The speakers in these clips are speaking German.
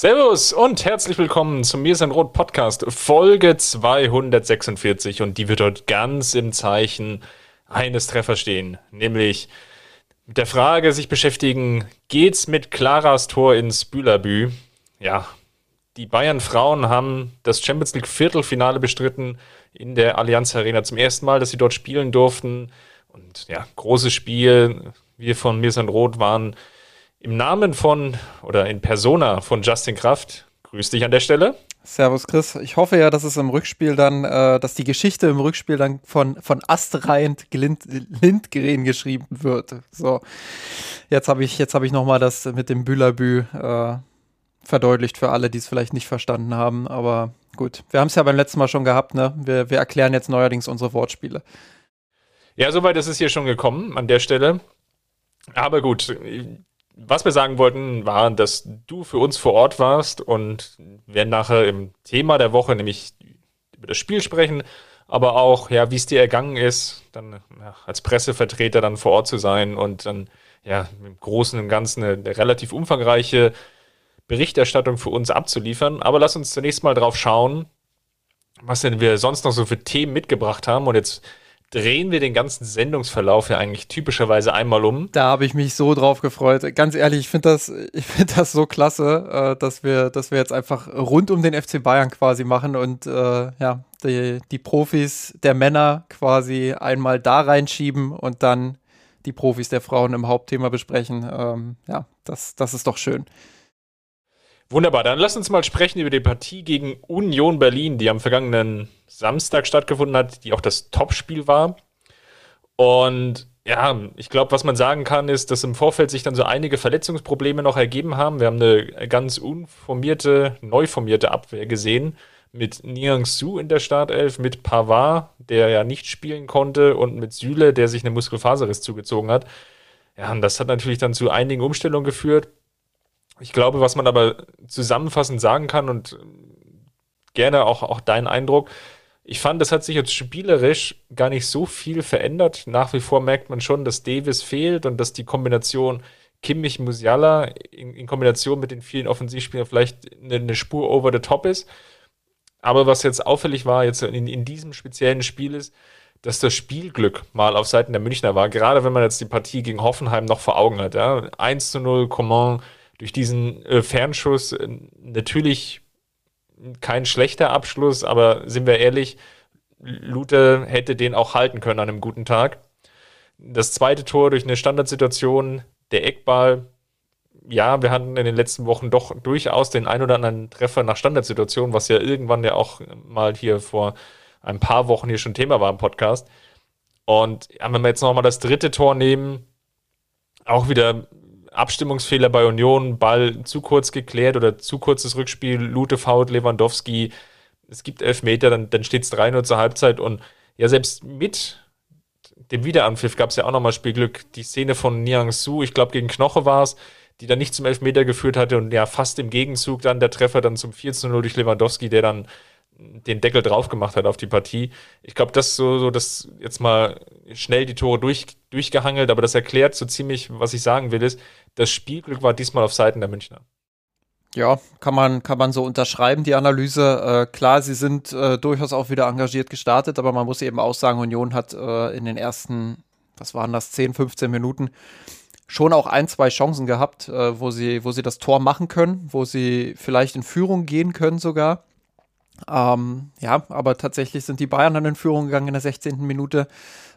Servus und herzlich willkommen zum Mir sein Rot Podcast, Folge 246 und die wird dort ganz im Zeichen eines Treffers stehen, nämlich mit der Frage sich beschäftigen, geht's mit Claras Tor ins Bülabü? Ja, die Bayern Frauen haben das Champions League Viertelfinale bestritten in der Allianz Arena zum ersten Mal, dass sie dort spielen durften und ja, großes Spiel. Wir von Mir sein Rot waren im Namen von oder in Persona von Justin Kraft, grüß dich an der Stelle. Servus Chris. Ich hoffe ja, dass es im Rückspiel dann, äh, dass die Geschichte im Rückspiel dann von, von astreihend Lind, Lindgren geschrieben wird. So, jetzt habe ich, jetzt habe ich nochmal das mit dem Bülabü äh, verdeutlicht für alle, die es vielleicht nicht verstanden haben. Aber gut, wir haben es ja beim letzten Mal schon gehabt, ne? Wir, wir erklären jetzt neuerdings unsere Wortspiele. Ja, soweit ist es hier schon gekommen an der Stelle. Aber gut, was wir sagen wollten, war, dass du für uns vor Ort warst und wir nachher im Thema der Woche nämlich über das Spiel sprechen, aber auch, ja, wie es dir ergangen ist, dann ja, als Pressevertreter dann vor Ort zu sein und dann, ja, im Großen und Ganzen eine, eine relativ umfangreiche Berichterstattung für uns abzuliefern. Aber lass uns zunächst mal drauf schauen, was denn wir sonst noch so für Themen mitgebracht haben. Und jetzt drehen wir den ganzen Sendungsverlauf ja eigentlich typischerweise einmal um. Da habe ich mich so drauf gefreut. Ganz ehrlich, ich finde das, ich finde das so klasse, äh, dass wir, dass wir jetzt einfach rund um den FC Bayern quasi machen und äh, ja, die, die Profis der Männer quasi einmal da reinschieben und dann die Profis der Frauen im Hauptthema besprechen. Ähm, ja, das, das ist doch schön. Wunderbar, dann lass uns mal sprechen über die Partie gegen Union Berlin, die am vergangenen Samstag stattgefunden hat, die auch das Topspiel war. Und ja, ich glaube, was man sagen kann, ist, dass im Vorfeld sich dann so einige Verletzungsprobleme noch ergeben haben. Wir haben eine ganz unformierte, neu formierte Abwehr gesehen mit Niang Su in der Startelf, mit Pavard, der ja nicht spielen konnte, und mit Süle, der sich eine Muskelfaserriss zugezogen hat. Ja, und das hat natürlich dann zu einigen Umstellungen geführt. Ich glaube, was man aber zusammenfassend sagen kann und gerne auch, auch dein Eindruck, ich fand, das hat sich jetzt spielerisch gar nicht so viel verändert. Nach wie vor merkt man schon, dass Davis fehlt und dass die Kombination Kimmich-Musiala in, in, Kombination mit den vielen Offensivspielern vielleicht eine, eine, Spur over the top ist. Aber was jetzt auffällig war, jetzt in, in diesem speziellen Spiel ist, dass das Spielglück mal auf Seiten der Münchner war, gerade wenn man jetzt die Partie gegen Hoffenheim noch vor Augen hat. Ja? 1 zu 0, Coman, durch diesen äh, Fernschuss äh, natürlich kein schlechter Abschluss, aber sind wir ehrlich, Lute hätte den auch halten können an einem guten Tag. Das zweite Tor durch eine Standardsituation, der Eckball. Ja, wir hatten in den letzten Wochen doch durchaus den ein oder anderen Treffer nach Standardsituation, was ja irgendwann ja auch mal hier vor ein paar Wochen hier schon Thema war im Podcast. Und wenn wir jetzt nochmal das dritte Tor nehmen, auch wieder Abstimmungsfehler bei Union, Ball zu kurz geklärt oder zu kurzes Rückspiel, Lute fault, Lewandowski, es gibt Elfmeter, dann, dann steht es 3-0 zur Halbzeit und ja, selbst mit dem Wiederanpfiff gab es ja auch nochmal Spielglück. Die Szene von Niang Su, ich glaube gegen Knoche war es, die dann nicht zum Elfmeter geführt hatte und ja fast im Gegenzug dann der Treffer dann zum 14-0 durch Lewandowski, der dann den Deckel drauf gemacht hat auf die Partie. Ich glaube, das so, so das jetzt mal schnell die Tore durch, durchgehangelt, aber das erklärt so ziemlich, was ich sagen will, ist, das Spielglück war diesmal auf Seiten der Münchner. Ja, kann man, kann man so unterschreiben, die Analyse. Äh, klar, sie sind äh, durchaus auch wieder engagiert gestartet, aber man muss eben auch sagen, Union hat äh, in den ersten, was waren das, 10, 15 Minuten schon auch ein, zwei Chancen gehabt, äh, wo, sie, wo sie das Tor machen können, wo sie vielleicht in Führung gehen können sogar. Ähm, ja, aber tatsächlich sind die Bayern dann in Führung gegangen in der 16. Minute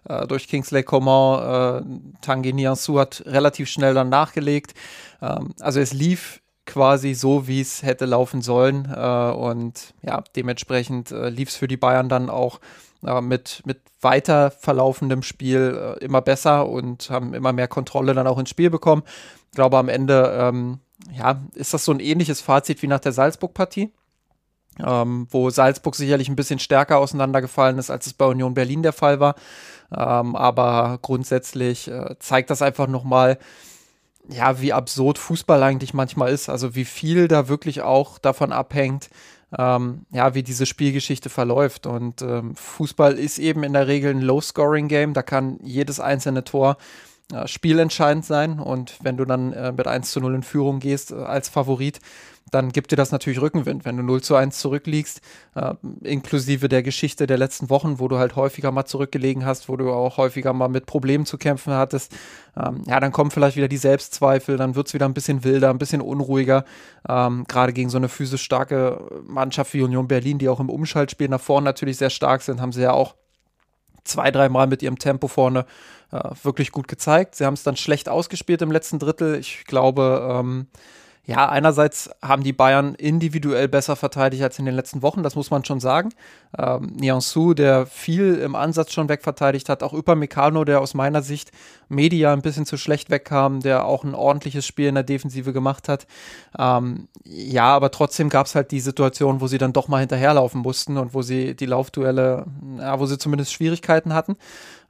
äh, durch Kingsley Coman. Äh, Tanguy Niansu hat relativ schnell dann nachgelegt. Ähm, also es lief quasi so, wie es hätte laufen sollen. Äh, und ja, dementsprechend äh, lief es für die Bayern dann auch äh, mit, mit weiter verlaufendem Spiel äh, immer besser und haben immer mehr Kontrolle dann auch ins Spiel bekommen. Ich glaube, am Ende ähm, ja, ist das so ein ähnliches Fazit wie nach der Salzburg-Partie? Ähm, wo Salzburg sicherlich ein bisschen stärker auseinandergefallen ist, als es bei Union Berlin der Fall war. Ähm, aber grundsätzlich äh, zeigt das einfach nochmal, ja, wie absurd Fußball eigentlich manchmal ist. Also wie viel da wirklich auch davon abhängt, ähm, ja, wie diese Spielgeschichte verläuft. Und ähm, Fußball ist eben in der Regel ein Low-Scoring-Game. Da kann jedes einzelne Tor äh, spielentscheidend sein. Und wenn du dann äh, mit 1 zu 0 in Führung gehst äh, als Favorit, dann gibt dir das natürlich Rückenwind, wenn du 0 zu 1 zurückliegst, äh, inklusive der Geschichte der letzten Wochen, wo du halt häufiger mal zurückgelegen hast, wo du auch häufiger mal mit Problemen zu kämpfen hattest. Ähm, ja, dann kommen vielleicht wieder die Selbstzweifel, dann wird es wieder ein bisschen wilder, ein bisschen unruhiger. Ähm, Gerade gegen so eine physisch starke Mannschaft wie Union Berlin, die auch im Umschaltspiel nach vorne natürlich sehr stark sind, haben sie ja auch zwei, dreimal mit ihrem Tempo vorne wirklich gut gezeigt. Sie haben es dann schlecht ausgespielt im letzten Drittel. Ich glaube, ähm, ja, einerseits haben die Bayern individuell besser verteidigt als in den letzten Wochen, das muss man schon sagen. Ähm, Nianzou, der viel im Ansatz schon wegverteidigt hat, auch Upamecano, der aus meiner Sicht Media ein bisschen zu schlecht wegkam, der auch ein ordentliches Spiel in der Defensive gemacht hat. Ähm, ja, aber trotzdem gab es halt die Situation, wo sie dann doch mal hinterherlaufen mussten und wo sie die Laufduelle, ja, wo sie zumindest Schwierigkeiten hatten,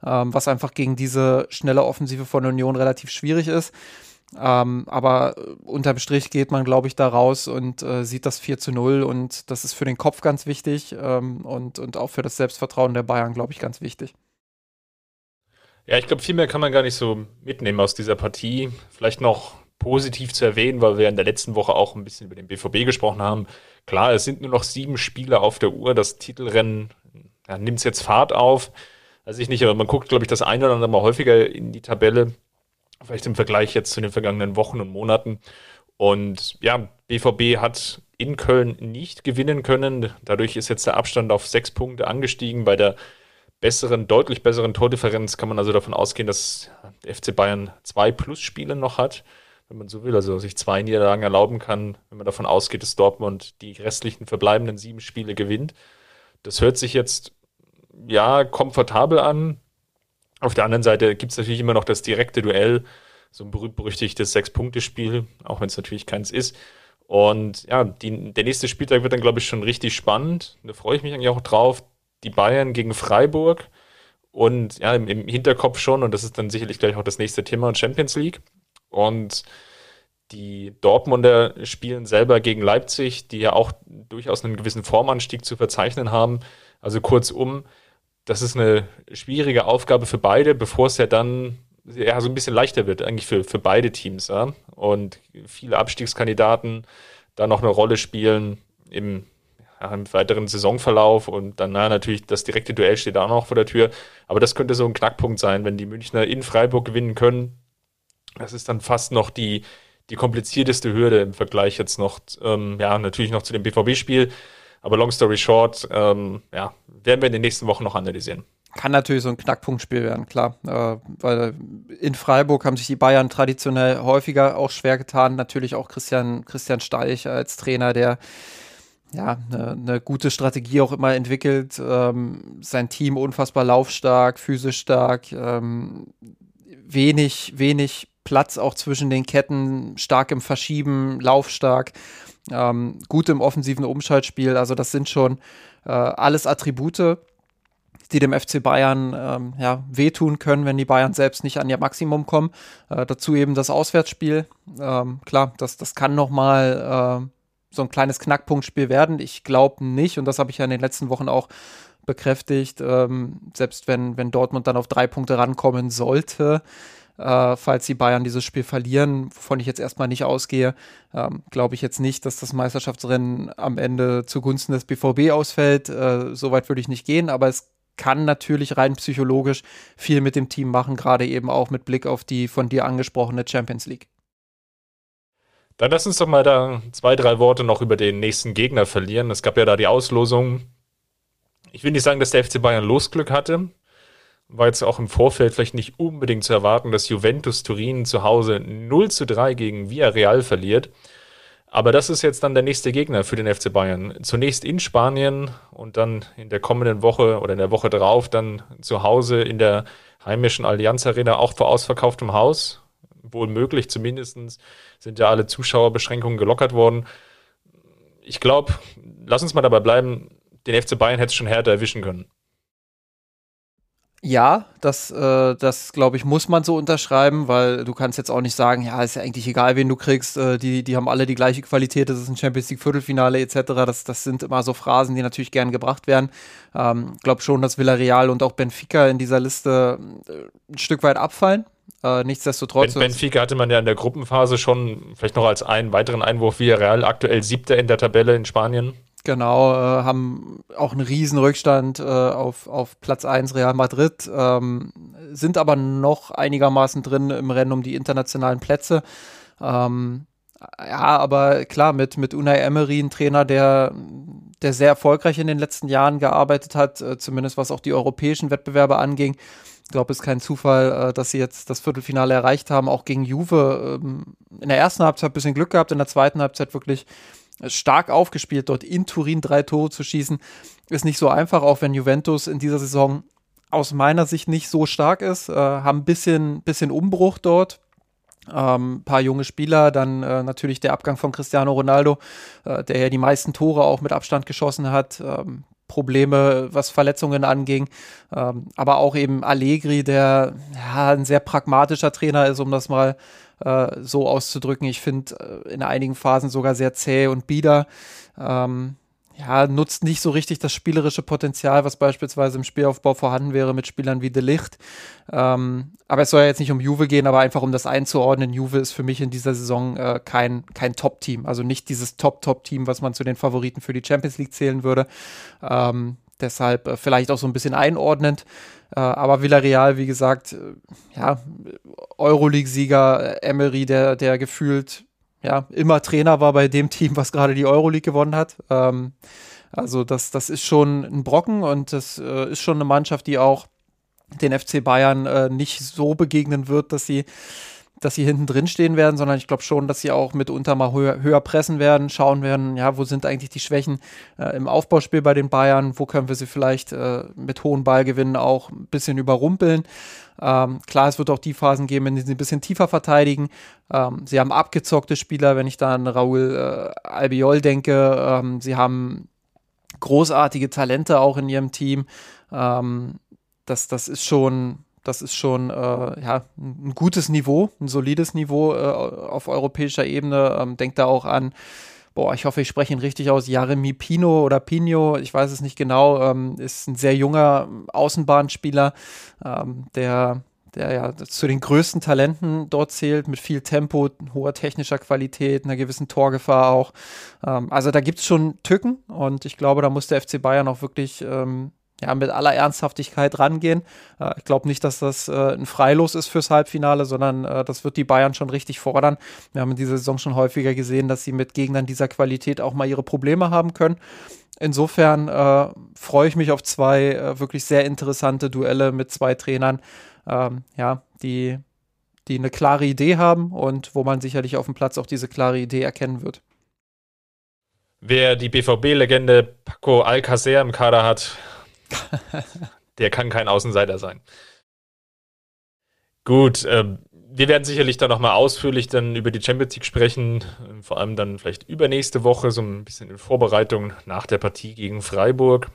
ähm, was einfach gegen diese schnelle Offensive von Union relativ schwierig ist. Ähm, aber unterm Strich geht man, glaube ich, da raus und äh, sieht das 4 zu 0 und das ist für den Kopf ganz wichtig ähm, und, und auch für das Selbstvertrauen der Bayern, glaube ich, ganz wichtig. Ja, ich glaube, viel mehr kann man gar nicht so mitnehmen aus dieser Partie. Vielleicht noch positiv zu erwähnen, weil wir in der letzten Woche auch ein bisschen über den BVB gesprochen haben. Klar, es sind nur noch sieben Spiele auf der Uhr. Das Titelrennen ja, nimmt jetzt Fahrt auf. Weiß ich nicht, aber man guckt, glaube ich, das eine oder andere mal häufiger in die Tabelle vielleicht im Vergleich jetzt zu den vergangenen Wochen und Monaten. Und ja, BVB hat in Köln nicht gewinnen können. Dadurch ist jetzt der Abstand auf sechs Punkte angestiegen. Bei der besseren, deutlich besseren Tordifferenz kann man also davon ausgehen, dass der FC Bayern zwei Plus-Spiele noch hat, wenn man so will, also sich zwei Niederlagen erlauben kann, wenn man davon ausgeht, dass Dortmund die restlichen verbleibenden sieben Spiele gewinnt. Das hört sich jetzt ja komfortabel an. Auf der anderen Seite gibt es natürlich immer noch das direkte Duell, so ein berühmt-berüchtigtes Sechs-Punkte-Spiel, auch wenn es natürlich keins ist. Und ja, die, der nächste Spieltag wird dann, glaube ich, schon richtig spannend. Da freue ich mich eigentlich auch drauf. Die Bayern gegen Freiburg und ja, im, im Hinterkopf schon, und das ist dann sicherlich gleich auch das nächste Thema, Champions League. Und die Dortmunder spielen selber gegen Leipzig, die ja auch durchaus einen gewissen Formanstieg zu verzeichnen haben. Also kurzum, das ist eine schwierige Aufgabe für beide, bevor es ja dann ja, so ein bisschen leichter wird, eigentlich für, für beide Teams. Ja? Und viele Abstiegskandidaten da noch eine Rolle spielen im, ja, im weiteren Saisonverlauf. Und dann na, natürlich das direkte Duell steht auch noch vor der Tür. Aber das könnte so ein Knackpunkt sein, wenn die Münchner in Freiburg gewinnen können. Das ist dann fast noch die, die komplizierteste Hürde im Vergleich jetzt noch, ähm, ja, natürlich noch zu dem BVB-Spiel. Aber long story short, ähm, ja, werden wir in den nächsten Wochen noch analysieren. Kann natürlich so ein Knackpunktspiel werden, klar. Äh, weil in Freiburg haben sich die Bayern traditionell häufiger auch schwer getan. Natürlich auch Christian, Christian Steich als Trainer, der ja, eine, eine gute Strategie auch immer entwickelt. Ähm, sein Team unfassbar laufstark, physisch stark, ähm, wenig, wenig Platz auch zwischen den Ketten, stark im Verschieben, laufstark ähm, gut im offensiven Umschaltspiel. Also das sind schon äh, alles Attribute, die dem FC Bayern ähm, ja, wehtun können, wenn die Bayern selbst nicht an ihr Maximum kommen. Äh, dazu eben das Auswärtsspiel. Ähm, klar, das, das kann nochmal äh, so ein kleines Knackpunktspiel werden. Ich glaube nicht, und das habe ich ja in den letzten Wochen auch bekräftigt, ähm, selbst wenn, wenn Dortmund dann auf drei Punkte rankommen sollte, äh, falls die Bayern dieses Spiel verlieren, wovon ich jetzt erstmal nicht ausgehe, ähm, glaube ich jetzt nicht, dass das Meisterschaftsrennen am Ende zugunsten des BVB ausfällt. Äh, Soweit würde ich nicht gehen, aber es kann natürlich rein psychologisch viel mit dem Team machen, gerade eben auch mit Blick auf die von dir angesprochene Champions League. Dann lass uns doch mal da zwei, drei Worte noch über den nächsten Gegner verlieren. Es gab ja da die Auslosung. Ich will nicht sagen, dass der FC Bayern Losglück hatte war jetzt auch im Vorfeld vielleicht nicht unbedingt zu erwarten, dass Juventus Turin zu Hause 0 zu 3 gegen Villarreal verliert. Aber das ist jetzt dann der nächste Gegner für den FC Bayern. Zunächst in Spanien und dann in der kommenden Woche oder in der Woche drauf dann zu Hause in der heimischen Allianz Arena auch vor ausverkauftem Haus. wohl möglich. Zumindest sind ja alle Zuschauerbeschränkungen gelockert worden. Ich glaube, lass uns mal dabei bleiben, den FC Bayern hätte es schon härter erwischen können. Ja, das, äh, das glaube ich, muss man so unterschreiben, weil du kannst jetzt auch nicht sagen, ja, ist ja eigentlich egal, wen du kriegst, äh, die, die haben alle die gleiche Qualität, das ist ein Champions League Viertelfinale etc. Das, das sind immer so Phrasen, die natürlich gern gebracht werden. Ähm, glaube schon, dass Villarreal und auch Benfica in dieser Liste äh, ein Stück weit abfallen. Äh, nichtsdestotrotz. Ben, Benfica hatte man ja in der Gruppenphase schon, vielleicht noch als einen weiteren Einwurf, Villarreal aktuell siebter in der Tabelle in Spanien. Genau, äh, haben auch einen riesen Rückstand äh, auf, auf Platz 1 Real Madrid, ähm, sind aber noch einigermaßen drin im Rennen um die internationalen Plätze. Ähm, ja, aber klar, mit, mit Unai Emery, ein Trainer, der, der sehr erfolgreich in den letzten Jahren gearbeitet hat, äh, zumindest was auch die europäischen Wettbewerbe anging. Ich glaube, es ist kein Zufall, äh, dass sie jetzt das Viertelfinale erreicht haben, auch gegen Juve. Ähm, in der ersten Halbzeit ein bisschen Glück gehabt, in der zweiten Halbzeit wirklich stark aufgespielt, dort in Turin drei Tore zu schießen. Ist nicht so einfach, auch wenn Juventus in dieser Saison aus meiner Sicht nicht so stark ist. Äh, haben ein bisschen, bisschen Umbruch dort. Ähm, paar junge Spieler, dann äh, natürlich der Abgang von Cristiano Ronaldo, äh, der ja die meisten Tore auch mit Abstand geschossen hat. Ähm, Probleme, was Verletzungen anging, ähm, aber auch eben Allegri, der ja, ein sehr pragmatischer Trainer ist, um das mal äh, so auszudrücken. Ich finde äh, in einigen Phasen sogar sehr zäh und bieder. Ähm, ja, nutzt nicht so richtig das spielerische Potenzial, was beispielsweise im Spielaufbau vorhanden wäre mit Spielern wie De Licht. Ähm, aber es soll ja jetzt nicht um Juve gehen, aber einfach um das einzuordnen. Juve ist für mich in dieser Saison äh, kein, kein Top-Team. Also nicht dieses Top-Top-Team, was man zu den Favoriten für die Champions League zählen würde. Ähm, deshalb äh, vielleicht auch so ein bisschen einordnend. Äh, aber Villarreal, wie gesagt, äh, ja, Euroleague-Sieger äh, Emery, der, der gefühlt ja, immer Trainer war bei dem Team, was gerade die Euroleague gewonnen hat. Ähm, also das, das ist schon ein Brocken und das äh, ist schon eine Mannschaft, die auch den FC Bayern äh, nicht so begegnen wird, dass sie dass sie hinten drin stehen werden, sondern ich glaube schon, dass sie auch mitunter mal höher, höher, pressen werden, schauen werden, ja, wo sind eigentlich die Schwächen äh, im Aufbauspiel bei den Bayern, wo können wir sie vielleicht äh, mit hohen Ballgewinnen auch ein bisschen überrumpeln. Ähm, klar, es wird auch die Phasen geben, in denen sie ein bisschen tiefer verteidigen. Ähm, sie haben abgezockte Spieler, wenn ich da an Raúl äh, Albiol denke. Ähm, sie haben großartige Talente auch in ihrem Team. Ähm, das, das ist schon das ist schon äh, ja, ein gutes Niveau, ein solides Niveau äh, auf europäischer Ebene. Ähm, denkt da auch an, boah, ich hoffe, ich spreche ihn richtig aus, Jeremy Pino oder Pino, ich weiß es nicht genau, ähm, ist ein sehr junger Außenbahnspieler, ähm, der der ja zu den größten Talenten dort zählt, mit viel Tempo, hoher technischer Qualität, einer gewissen Torgefahr auch. Ähm, also da gibt es schon Tücken und ich glaube, da muss der FC Bayern auch wirklich ähm, ja, mit aller Ernsthaftigkeit rangehen. Äh, ich glaube nicht, dass das äh, ein Freilos ist fürs Halbfinale, sondern äh, das wird die Bayern schon richtig fordern. Wir haben in dieser Saison schon häufiger gesehen, dass sie mit Gegnern dieser Qualität auch mal ihre Probleme haben können. Insofern äh, freue ich mich auf zwei äh, wirklich sehr interessante Duelle mit zwei Trainern, ähm, ja, die, die eine klare Idee haben und wo man sicherlich auf dem Platz auch diese klare Idee erkennen wird. Wer die BVB-Legende Paco Alcacer im Kader hat, der kann kein Außenseiter sein. Gut, äh, wir werden sicherlich dann nochmal ausführlich dann über die Champions League sprechen, vor allem dann vielleicht übernächste Woche, so ein bisschen in Vorbereitung nach der Partie gegen Freiburg.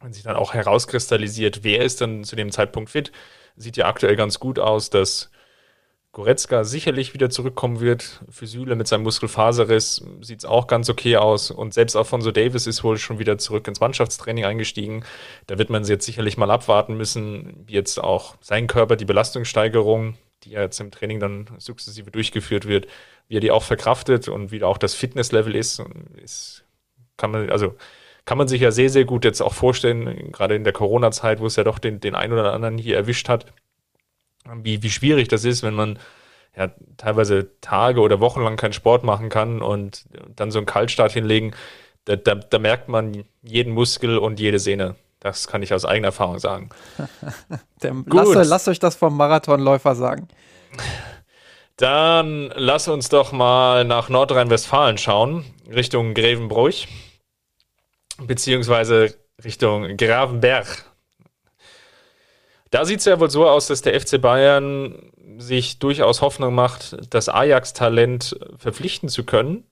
Wenn sich dann auch herauskristallisiert, wer ist dann zu dem Zeitpunkt fit, sieht ja aktuell ganz gut aus, dass Goretzka sicherlich wieder zurückkommen wird. Für Süle mit seinem Muskelfaserriss sieht es auch ganz okay aus. Und selbst Alfonso Davis ist wohl schon wieder zurück ins Mannschaftstraining eingestiegen. Da wird man jetzt sicherlich mal abwarten müssen, wie jetzt auch sein Körper die Belastungssteigerung, die ja jetzt im Training dann sukzessive durchgeführt wird, wie er die auch verkraftet und wie da auch das Fitnesslevel ist. ist kann man, also kann man sich ja sehr, sehr gut jetzt auch vorstellen, gerade in der Corona-Zeit, wo es ja doch den, den einen oder anderen hier erwischt hat wie, wie schwierig das ist, wenn man ja teilweise Tage oder Wochen lang keinen Sport machen kann und dann so einen Kaltstart hinlegen, da, da, da merkt man jeden Muskel und jede Sehne. Das kann ich aus eigener Erfahrung sagen. lasst, lasst euch das vom Marathonläufer sagen. Dann lass uns doch mal nach Nordrhein-Westfalen schauen, Richtung Grevenbruch, beziehungsweise Richtung Gravenberg. Da sieht es ja wohl so aus, dass der FC Bayern sich durchaus Hoffnung macht, das Ajax-Talent verpflichten zu können.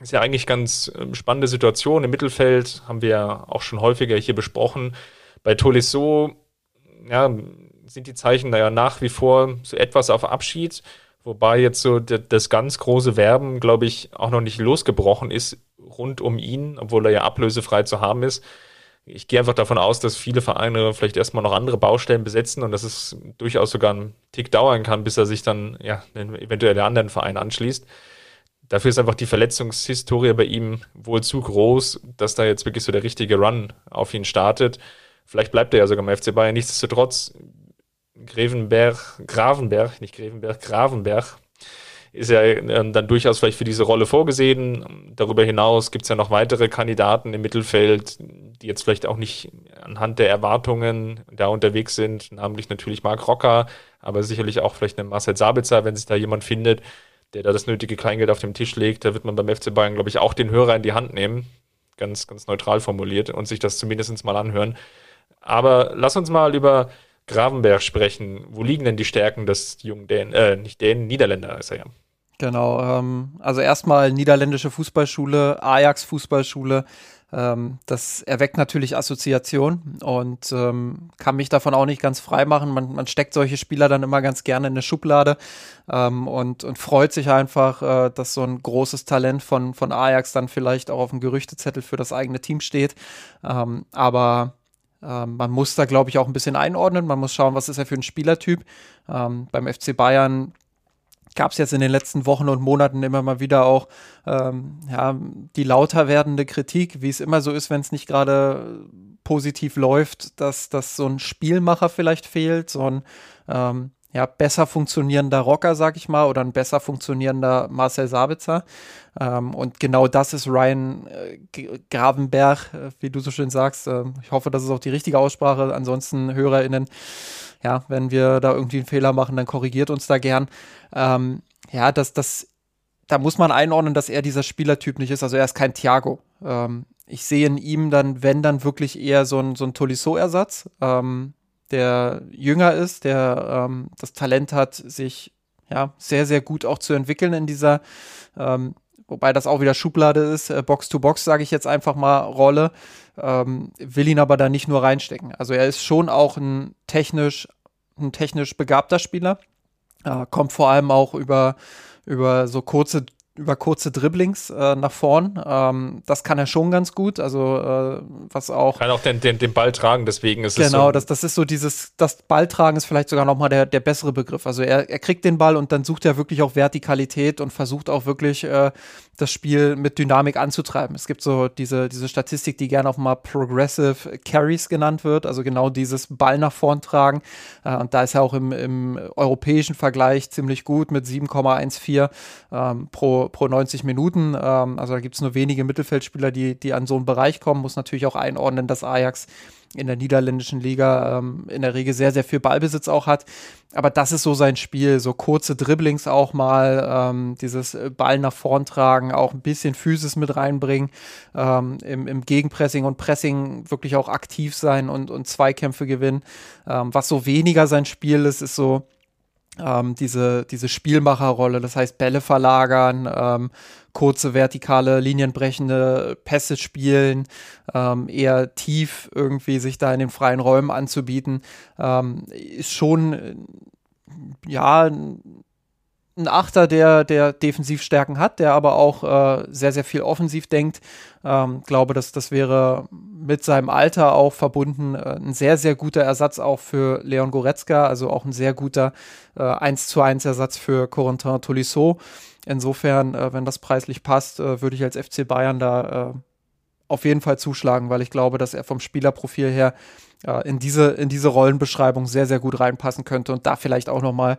Ist ja eigentlich ganz ähm, spannende Situation. Im Mittelfeld haben wir ja auch schon häufiger hier besprochen. Bei Tolisso ja, sind die Zeichen da ja nach wie vor so etwas auf Abschied. Wobei jetzt so das ganz große Werben, glaube ich, auch noch nicht losgebrochen ist rund um ihn, obwohl er ja ablösefrei zu haben ist. Ich gehe einfach davon aus, dass viele Vereine vielleicht erstmal noch andere Baustellen besetzen und dass es durchaus sogar einen Tick dauern kann, bis er sich dann ja eventuell der anderen Verein anschließt. Dafür ist einfach die Verletzungshistorie bei ihm wohl zu groß, dass da jetzt wirklich so der richtige Run auf ihn startet. Vielleicht bleibt er ja sogar im FC Bayern. Nichtsdestotrotz, Grevenberg, Gravenberg, nicht Grevenberg, Gravenberg, ist ja ähm, dann durchaus vielleicht für diese Rolle vorgesehen. Darüber hinaus gibt es ja noch weitere Kandidaten im Mittelfeld, die jetzt vielleicht auch nicht anhand der Erwartungen da unterwegs sind, namentlich natürlich Marc Rocker, aber sicherlich auch vielleicht eine Marcel Sabitzer, wenn sich da jemand findet, der da das nötige Kleingeld auf dem Tisch legt, da wird man beim FC Bayern, glaube ich, auch den Hörer in die Hand nehmen, ganz, ganz neutral formuliert, und sich das zumindest mal anhören. Aber lass uns mal über Gravenberg sprechen. Wo liegen denn die Stärken des jungen Dänen, äh, nicht Dänen, Niederländer ist er ja. Genau, ähm, also erstmal niederländische Fußballschule, Ajax Fußballschule. Ähm, das erweckt natürlich Assoziation und ähm, kann mich davon auch nicht ganz frei machen. Man, man steckt solche Spieler dann immer ganz gerne in eine Schublade ähm, und, und freut sich einfach, äh, dass so ein großes Talent von, von Ajax dann vielleicht auch auf dem Gerüchtezettel für das eigene Team steht. Ähm, aber ähm, man muss da, glaube ich, auch ein bisschen einordnen. Man muss schauen, was ist er für ein Spielertyp. Ähm, beim FC Bayern gab es jetzt in den letzten Wochen und Monaten immer mal wieder auch ähm, ja, die lauter werdende Kritik, wie es immer so ist, wenn es nicht gerade positiv läuft, dass, dass so ein Spielmacher vielleicht fehlt, so ein ähm, ja, besser funktionierender Rocker, sag ich mal, oder ein besser funktionierender Marcel Sabitzer. Ähm, und genau das ist Ryan äh, Gravenberg, äh, wie du so schön sagst. Äh, ich hoffe, das ist auch die richtige Aussprache. Ansonsten HörerInnen ja, wenn wir da irgendwie einen Fehler machen, dann korrigiert uns da gern. Ähm, ja, das, das, da muss man einordnen, dass er dieser Spielertyp nicht ist. Also er ist kein Thiago. Ähm, ich sehe in ihm dann, wenn dann wirklich eher so ein, so ein Tolisso-Ersatz, ähm, der jünger ist, der ähm, das Talent hat, sich ja sehr, sehr gut auch zu entwickeln in dieser, ähm, wobei das auch wieder Schublade ist, äh, Box-to-Box, sage ich jetzt einfach mal, Rolle ähm, will ihn aber da nicht nur reinstecken. Also er ist schon auch ein technisch, ein technisch begabter Spieler, äh, kommt vor allem auch über, über so kurze über kurze Dribblings äh, nach vorn. Ähm, das kann er schon ganz gut. Also äh, was auch. Kann auch den, den, den Ball tragen, deswegen ist genau, es. Genau, so das, das ist so dieses, das Balltragen ist vielleicht sogar nochmal der, der bessere Begriff. Also er, er kriegt den Ball und dann sucht er wirklich auch Vertikalität und versucht auch wirklich äh, das Spiel mit Dynamik anzutreiben. Es gibt so diese, diese Statistik, die gerne auch mal Progressive Carries genannt wird, also genau dieses Ball nach vorn tragen. Äh, und da ist er auch im, im europäischen Vergleich ziemlich gut mit 7,14 ähm, pro, pro 90 Minuten. Ähm, also da gibt es nur wenige Mittelfeldspieler, die, die an so einen Bereich kommen. Muss natürlich auch einordnen, dass Ajax in der niederländischen Liga ähm, in der Regel sehr, sehr viel Ballbesitz auch hat. Aber das ist so sein Spiel, so kurze Dribblings auch mal, ähm, dieses Ball nach vorn tragen, auch ein bisschen Physis mit reinbringen, ähm, im, im Gegenpressing und Pressing wirklich auch aktiv sein und, und Zweikämpfe gewinnen. Ähm, was so weniger sein Spiel ist, ist so ähm, diese, diese Spielmacherrolle, das heißt Bälle verlagern, ähm, kurze vertikale linienbrechende Pässe spielen, ähm, eher tief irgendwie sich da in den freien Räumen anzubieten, ähm, ist schon äh, ja ein Achter, der, der Defensivstärken hat, der aber auch äh, sehr, sehr viel offensiv denkt. Ähm, glaube, dass das wäre mit seinem Alter auch verbunden äh, ein sehr, sehr guter Ersatz auch für Leon Goretzka, also auch ein sehr guter äh, 1 zu 1 Ersatz für Corentin Tolisso. Insofern, äh, wenn das preislich passt, äh, würde ich als FC Bayern da äh, auf jeden Fall zuschlagen, weil ich glaube, dass er vom Spielerprofil her äh, in, diese, in diese Rollenbeschreibung sehr, sehr gut reinpassen könnte und da vielleicht auch nochmal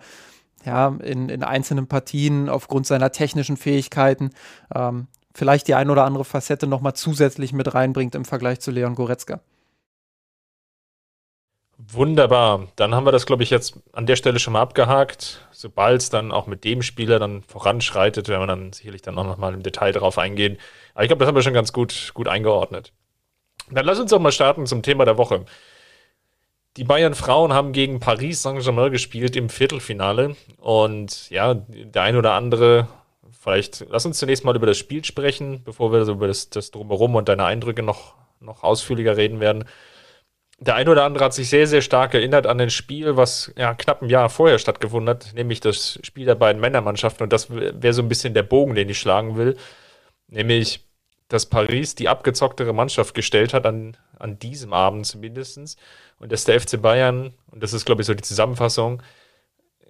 ja, in, in einzelnen Partien aufgrund seiner technischen Fähigkeiten ähm, vielleicht die ein oder andere Facette nochmal zusätzlich mit reinbringt im Vergleich zu Leon Goretzka. Wunderbar. Dann haben wir das, glaube ich, jetzt an der Stelle schon mal abgehakt. Sobald es dann auch mit dem Spieler dann voranschreitet, werden wir dann sicherlich dann auch nochmal im Detail darauf eingehen. Aber ich glaube, das haben wir schon ganz gut, gut eingeordnet. Dann lass uns doch mal starten zum Thema der Woche. Die Bayern Frauen haben gegen Paris Saint-Germain gespielt im Viertelfinale. Und ja, der ein oder andere, vielleicht lass uns zunächst mal über das Spiel sprechen, bevor wir so über das, das Drumherum und deine Eindrücke noch, noch ausführlicher reden werden. Der ein oder andere hat sich sehr, sehr stark erinnert an ein Spiel, was ja knapp ein Jahr vorher stattgefunden hat, nämlich das Spiel der beiden Männermannschaften. Und das wäre so ein bisschen der Bogen, den ich schlagen will. Nämlich, dass Paris die abgezocktere Mannschaft gestellt hat, an, an diesem Abend zumindest. Und dass der FC Bayern, und das ist, glaube ich, so die Zusammenfassung,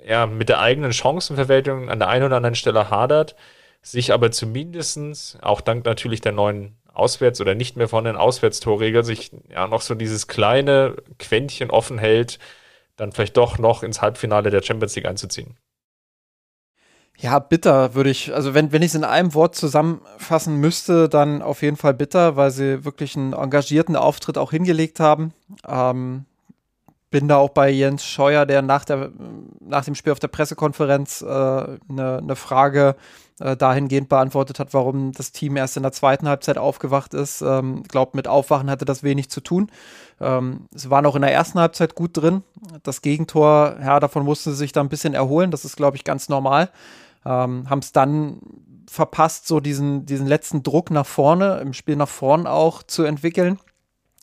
ja, mit der eigenen Chancenverwaltung an der einen oder anderen Stelle hadert, sich aber zumindestens auch dank natürlich der neuen Auswärts- oder nicht mehr von den Auswärtstorregeln sich ja noch so dieses kleine Quäntchen offen hält, dann vielleicht doch noch ins Halbfinale der Champions League einzuziehen. Ja, bitter würde ich, also wenn, wenn ich es in einem Wort zusammenfassen müsste, dann auf jeden Fall bitter, weil sie wirklich einen engagierten Auftritt auch hingelegt haben. Ähm, bin da auch bei Jens Scheuer, der nach, der, nach dem Spiel auf der Pressekonferenz eine äh, ne, Frage äh, dahingehend beantwortet hat, warum das Team erst in der zweiten Halbzeit aufgewacht ist. Ähm, glaubt, mit Aufwachen hatte das wenig zu tun. Ähm, es war noch in der ersten Halbzeit gut drin. Das Gegentor, ja, davon mussten sie sich da ein bisschen erholen. Das ist, glaube ich, ganz normal. Ähm, Haben es dann verpasst, so diesen, diesen letzten Druck nach vorne, im Spiel nach vorne auch zu entwickeln.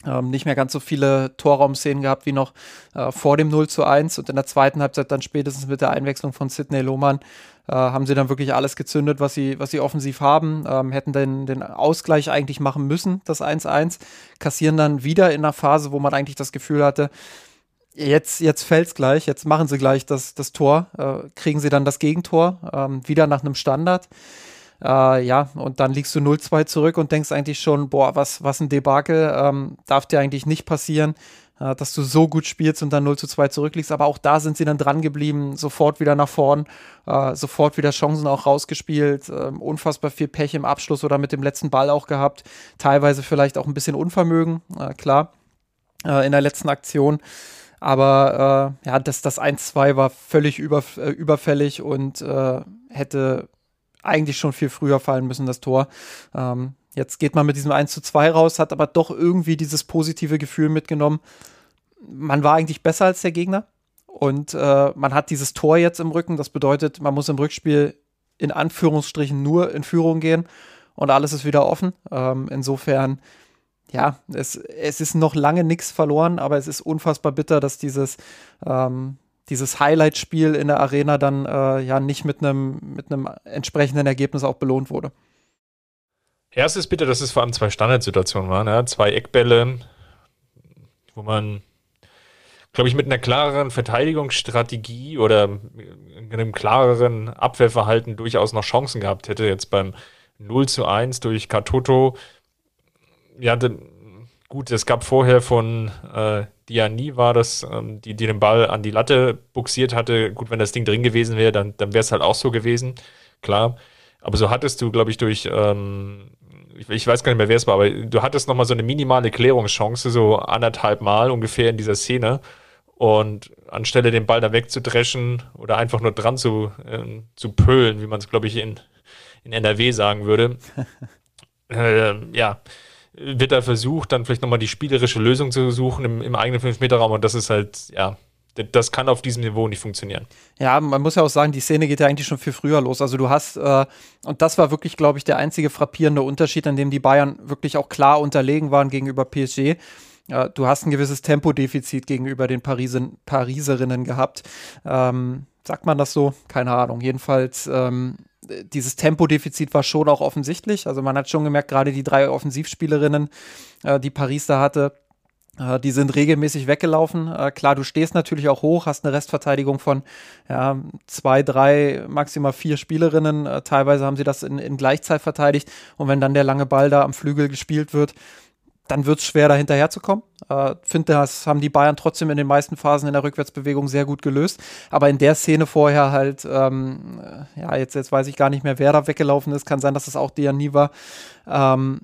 Ähm, nicht mehr ganz so viele Torraumszenen gehabt wie noch äh, vor dem 0 zu 1 und in der zweiten Halbzeit dann spätestens mit der Einwechslung von Sidney Lohmann äh, haben sie dann wirklich alles gezündet, was sie, was sie offensiv haben, ähm, hätten den, den Ausgleich eigentlich machen müssen, das 1-1, kassieren dann wieder in einer Phase, wo man eigentlich das Gefühl hatte, jetzt, jetzt fällt's gleich, jetzt machen sie gleich das, das Tor, äh, kriegen sie dann das Gegentor, ähm, wieder nach einem Standard. Äh, ja, und dann liegst du 0-2 zurück und denkst eigentlich schon, boah, was, was ein Debakel, ähm, darf dir eigentlich nicht passieren, äh, dass du so gut spielst und dann 0 2 zurückliegst. Aber auch da sind sie dann dran geblieben, sofort wieder nach vorn, äh, sofort wieder Chancen auch rausgespielt, äh, unfassbar viel Pech im Abschluss oder mit dem letzten Ball auch gehabt, teilweise vielleicht auch ein bisschen Unvermögen, äh, klar, äh, in der letzten Aktion. Aber äh, ja, das, das 1-2 war völlig über, äh, überfällig und äh, hätte eigentlich schon viel früher fallen müssen, das Tor. Ähm, jetzt geht man mit diesem 1 zu 2 raus, hat aber doch irgendwie dieses positive Gefühl mitgenommen. Man war eigentlich besser als der Gegner und äh, man hat dieses Tor jetzt im Rücken. Das bedeutet, man muss im Rückspiel in Anführungsstrichen nur in Führung gehen und alles ist wieder offen. Ähm, insofern, ja, es, es ist noch lange nichts verloren, aber es ist unfassbar bitter, dass dieses ähm, dieses Highlight-Spiel in der Arena dann äh, ja nicht mit einem mit entsprechenden Ergebnis auch belohnt wurde. Es ist bitter, dass es vor allem zwei Standardsituationen waren, ja? zwei Eckbälle, wo man, glaube ich, mit einer klareren Verteidigungsstrategie oder einem klareren Abwehrverhalten durchaus noch Chancen gehabt hätte. Jetzt beim 0 zu 1 durch Katoto. Ja, gut, es gab vorher von äh, Diani war das, ähm, die, die den Ball an die Latte buxiert hatte. Gut, wenn das Ding drin gewesen wäre, dann, dann wäre es halt auch so gewesen. Klar. Aber so hattest du, glaube ich, durch, ähm, ich, ich, weiß gar nicht mehr, wer es war, aber du hattest nochmal so eine minimale Klärungschance, so anderthalb Mal ungefähr in dieser Szene. Und anstelle den Ball da wegzudreschen oder einfach nur dran zu, äh, zu pölen, wie man es, glaube ich, in, in NRW sagen würde, äh, ja, wird da versucht, dann vielleicht nochmal die spielerische Lösung zu suchen im, im eigenen 5-Meter-Raum und das ist halt, ja, das kann auf diesem Niveau nicht funktionieren. Ja, man muss ja auch sagen, die Szene geht ja eigentlich schon viel früher los. Also du hast, äh, und das war wirklich, glaube ich, der einzige frappierende Unterschied, an dem die Bayern wirklich auch klar unterlegen waren gegenüber PSG. Äh, du hast ein gewisses Tempodefizit gegenüber den Parisen, Pariserinnen gehabt. Ähm, sagt man das so? Keine Ahnung. Jedenfalls ähm, dieses Tempodefizit war schon auch offensichtlich. Also man hat schon gemerkt, gerade die drei Offensivspielerinnen, äh, die Paris da hatte, äh, die sind regelmäßig weggelaufen. Äh, klar, du stehst natürlich auch hoch, hast eine Restverteidigung von ja, zwei, drei, maximal vier Spielerinnen. Äh, teilweise haben sie das in, in Gleichzeit verteidigt. Und wenn dann der lange Ball da am Flügel gespielt wird, dann wird es schwer, da hinterherzukommen. Äh, Finde, das haben die Bayern trotzdem in den meisten Phasen in der Rückwärtsbewegung sehr gut gelöst. Aber in der Szene vorher halt, ähm, äh, ja, jetzt, jetzt weiß ich gar nicht mehr, wer da weggelaufen ist. Kann sein, dass das auch Diani war. Ähm,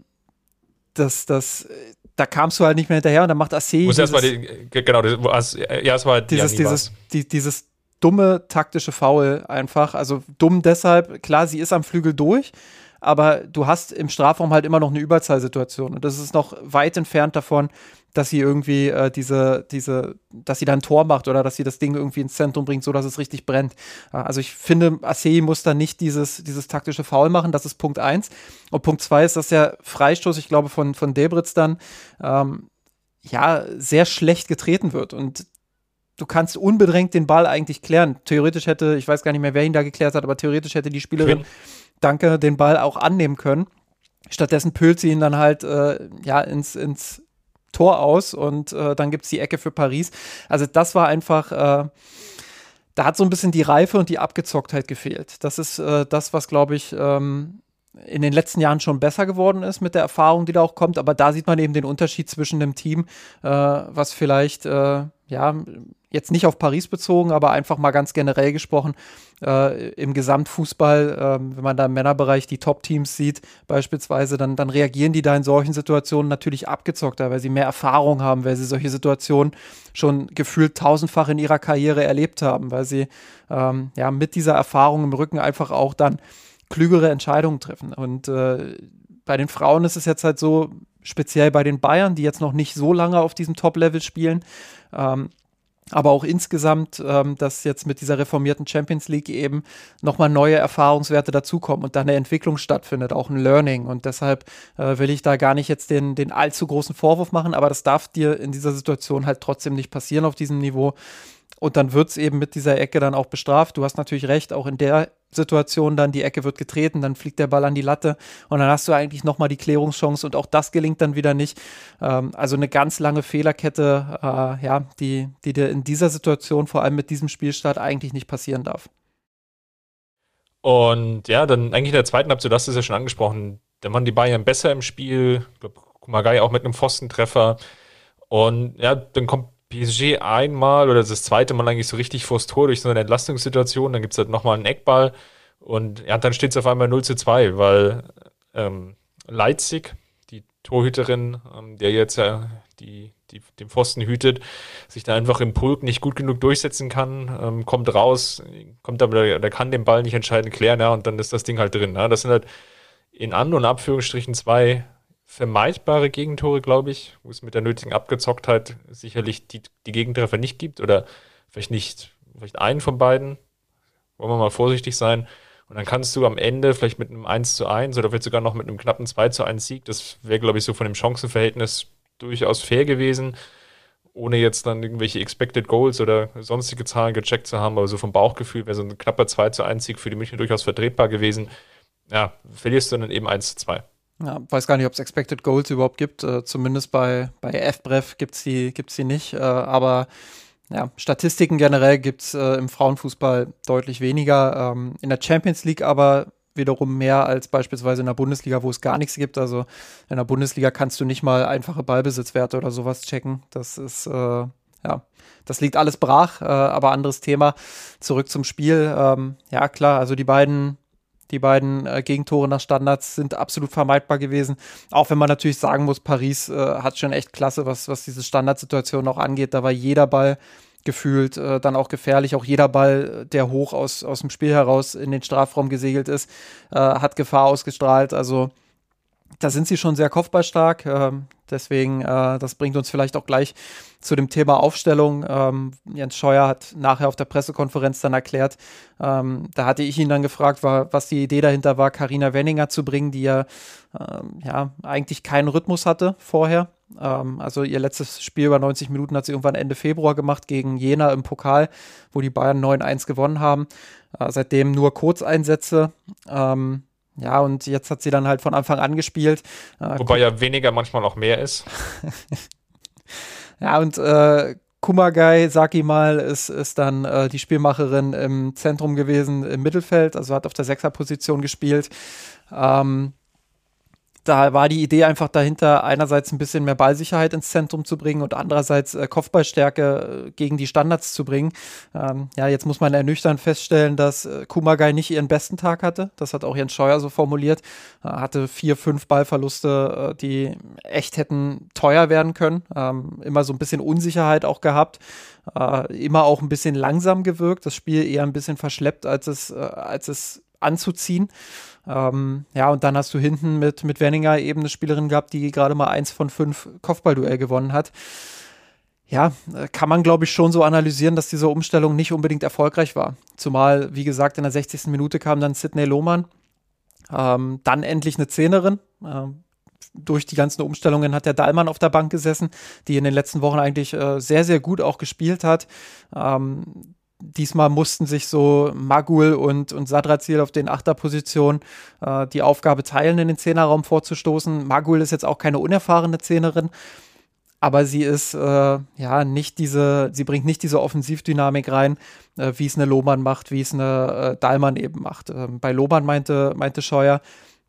das, das, da kamst du halt nicht mehr hinterher und dann macht Assey. Muss erstmal die, genau, es war dieses, dieses, die, dieses dumme taktische Foul einfach. Also dumm deshalb, klar, sie ist am Flügel durch aber du hast im Strafraum halt immer noch eine Überzahlsituation. Und das ist noch weit entfernt davon, dass sie irgendwie äh, diese, diese, dass sie dann ein Tor macht oder dass sie das Ding irgendwie ins Zentrum bringt, so dass es richtig brennt. also ich finde, Assey muss da nicht dieses, dieses taktische Foul machen, das ist Punkt eins. Und Punkt zwei ist, dass der Freistoß, ich glaube, von, von Debritz dann ähm, ja sehr schlecht getreten wird. Und du kannst unbedrängt den Ball eigentlich klären. Theoretisch hätte, ich weiß gar nicht mehr, wer ihn da geklärt hat, aber theoretisch hätte die Spielerin, Schön. Danke, den Ball auch annehmen können. Stattdessen pölt sie ihn dann halt äh, ja ins, ins Tor aus und äh, dann gibt es die Ecke für Paris. Also das war einfach, äh, da hat so ein bisschen die Reife und die Abgezocktheit gefehlt. Das ist äh, das, was, glaube ich, ähm, in den letzten Jahren schon besser geworden ist mit der Erfahrung, die da auch kommt. Aber da sieht man eben den Unterschied zwischen dem Team, äh, was vielleicht äh, ja, jetzt nicht auf Paris bezogen, aber einfach mal ganz generell gesprochen, äh, im Gesamtfußball, äh, wenn man da im Männerbereich die Top-Teams sieht, beispielsweise, dann, dann reagieren die da in solchen Situationen natürlich abgezockter, weil sie mehr Erfahrung haben, weil sie solche Situationen schon gefühlt tausendfach in ihrer Karriere erlebt haben, weil sie ähm, ja mit dieser Erfahrung im Rücken einfach auch dann klügere Entscheidungen treffen. Und äh, bei den Frauen ist es jetzt halt so, speziell bei den Bayern, die jetzt noch nicht so lange auf diesem Top-Level spielen, ähm, aber auch insgesamt, ähm, dass jetzt mit dieser reformierten Champions League eben nochmal neue Erfahrungswerte dazukommen und da eine Entwicklung stattfindet, auch ein Learning. Und deshalb äh, will ich da gar nicht jetzt den, den allzu großen Vorwurf machen, aber das darf dir in dieser Situation halt trotzdem nicht passieren auf diesem Niveau. Und dann wird es eben mit dieser Ecke dann auch bestraft. Du hast natürlich recht, auch in der Situation dann, die Ecke wird getreten, dann fliegt der Ball an die Latte und dann hast du eigentlich nochmal die Klärungschance und auch das gelingt dann wieder nicht. Ähm, also eine ganz lange Fehlerkette, äh, ja, die, die dir in dieser Situation, vor allem mit diesem Spielstart, eigentlich nicht passieren darf. Und ja, dann eigentlich in der zweiten Halbzeit, du hast es ja schon angesprochen, da waren die Bayern besser im Spiel. Ich glaube, Kumagai auch mit einem Pfostentreffer. Und ja, dann kommt PSG einmal oder das zweite Mal eigentlich so richtig vors Tor durch so eine Entlastungssituation. Dann gibt es halt nochmal einen Eckball und ja, dann steht es auf einmal 0 zu 2, weil ähm, Leipzig, die Torhüterin, ähm, der jetzt ja die, die, den Pfosten hütet, sich da einfach im Pulk nicht gut genug durchsetzen kann, ähm, kommt raus, kommt aber, der kann den Ball nicht entscheidend klären, ja, und dann ist das Ding halt drin. Ja. Das sind halt in An- und Abführungsstrichen zwei vermeidbare Gegentore, glaube ich, wo es mit der nötigen Abgezocktheit sicherlich die, die Gegentreffer nicht gibt oder vielleicht nicht, vielleicht einen von beiden. Wollen wir mal vorsichtig sein. Und dann kannst du am Ende vielleicht mit einem 1 zu 1 oder vielleicht sogar noch mit einem knappen 2 zu 1 Sieg, das wäre, glaube ich, so von dem Chancenverhältnis durchaus fair gewesen, ohne jetzt dann irgendwelche Expected Goals oder sonstige Zahlen gecheckt zu haben, aber so vom Bauchgefühl wäre so ein knapper 2 zu 1 Sieg für die München durchaus vertretbar gewesen. Ja, verlierst du dann eben 1 zu 2. Ja, weiß gar nicht, ob es Expected Goals überhaupt gibt. Äh, zumindest bei, bei FBref gibt es die, gibt's die nicht. Äh, aber ja, Statistiken generell gibt es äh, im Frauenfußball deutlich weniger. Ähm, in der Champions League aber wiederum mehr als beispielsweise in der Bundesliga, wo es gar nichts gibt. Also in der Bundesliga kannst du nicht mal einfache Ballbesitzwerte oder sowas checken. Das ist, äh, ja, das liegt alles brach, äh, aber anderes Thema. Zurück zum Spiel. Ähm, ja, klar, also die beiden die beiden äh, Gegentore nach Standards sind absolut vermeidbar gewesen. Auch wenn man natürlich sagen muss, Paris äh, hat schon echt klasse, was, was diese Standardsituation auch angeht. Da war jeder Ball gefühlt äh, dann auch gefährlich. Auch jeder Ball, der hoch aus, aus dem Spiel heraus in den Strafraum gesegelt ist, äh, hat Gefahr ausgestrahlt. Also da sind sie schon sehr kopfballstark. Ähm, deswegen, äh, das bringt uns vielleicht auch gleich zu dem Thema Aufstellung. Ähm, Jens Scheuer hat nachher auf der Pressekonferenz dann erklärt, ähm, da hatte ich ihn dann gefragt, war, was die Idee dahinter war, Karina Wenninger zu bringen, die ja, ähm, ja eigentlich keinen Rhythmus hatte vorher. Ähm, also ihr letztes Spiel über 90 Minuten hat sie irgendwann Ende Februar gemacht gegen Jena im Pokal, wo die Bayern 9-1 gewonnen haben. Äh, seitdem nur Kurzeinsätze. Ähm, ja, und jetzt hat sie dann halt von Anfang an gespielt. Äh, Wobei ja weniger manchmal auch mehr ist. ja, und äh, Kumagai, sag ich mal, ist, ist dann äh, die Spielmacherin im Zentrum gewesen, im Mittelfeld, also hat auf der Sechserposition gespielt. Ähm, da war die Idee einfach dahinter, einerseits ein bisschen mehr Ballsicherheit ins Zentrum zu bringen und andererseits äh, Kopfballstärke äh, gegen die Standards zu bringen. Ähm, ja, jetzt muss man ernüchternd feststellen, dass äh, Kumagai nicht ihren besten Tag hatte. Das hat auch Jens Scheuer so formuliert. Er hatte vier, fünf Ballverluste, äh, die echt hätten teuer werden können. Ähm, immer so ein bisschen Unsicherheit auch gehabt. Äh, immer auch ein bisschen langsam gewirkt. Das Spiel eher ein bisschen verschleppt, als es, äh, als es anzuziehen. Ähm, ja, und dann hast du hinten mit, mit Wenninger eben eine Spielerin gehabt, die gerade mal eins von fünf Kopfballduell gewonnen hat. Ja, kann man, glaube ich, schon so analysieren, dass diese Umstellung nicht unbedingt erfolgreich war. Zumal, wie gesagt, in der 60. Minute kam dann Sidney Lohmann. Ähm, dann endlich eine Zehnerin. Ähm, durch die ganzen Umstellungen hat der Dallmann auf der Bank gesessen, die in den letzten Wochen eigentlich äh, sehr, sehr gut auch gespielt hat. Ähm, diesmal mussten sich so Magul und, und Sadrazil auf den Achterpositionen äh, die Aufgabe teilen, in den Zehnerraum vorzustoßen. Magul ist jetzt auch keine unerfahrene Zehnerin, aber sie ist äh, ja nicht diese, sie bringt nicht diese Offensivdynamik rein, äh, wie es eine Lohmann macht, wie es eine äh, Dahlmann eben macht. Ähm, bei Lohmann meinte, meinte Scheuer,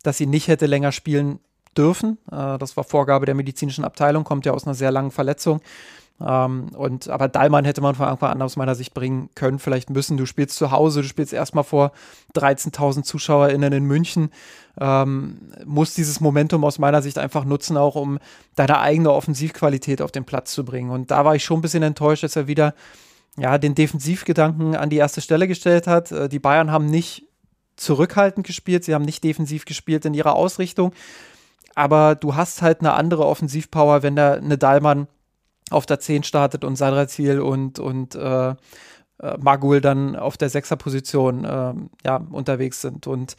dass sie nicht hätte länger spielen dürfen. Äh, das war Vorgabe der medizinischen Abteilung, kommt ja aus einer sehr langen Verletzung. Ähm, und, aber Dallmann hätte man von Anfang an aus meiner Sicht bringen können, vielleicht müssen. Du spielst zu Hause, du spielst erstmal vor 13.000 ZuschauerInnen in München. Ähm, musst dieses Momentum aus meiner Sicht einfach nutzen, auch um deine eigene Offensivqualität auf den Platz zu bringen. Und da war ich schon ein bisschen enttäuscht, dass er wieder ja, den Defensivgedanken an die erste Stelle gestellt hat. Äh, die Bayern haben nicht zurückhaltend gespielt, sie haben nicht defensiv gespielt in ihrer Ausrichtung. Aber du hast halt eine andere Offensivpower, wenn da eine Dahlmann auf der 10 startet und Sadrazil und, und äh, äh, Magul dann auf der 6er Position äh, ja, unterwegs sind. Und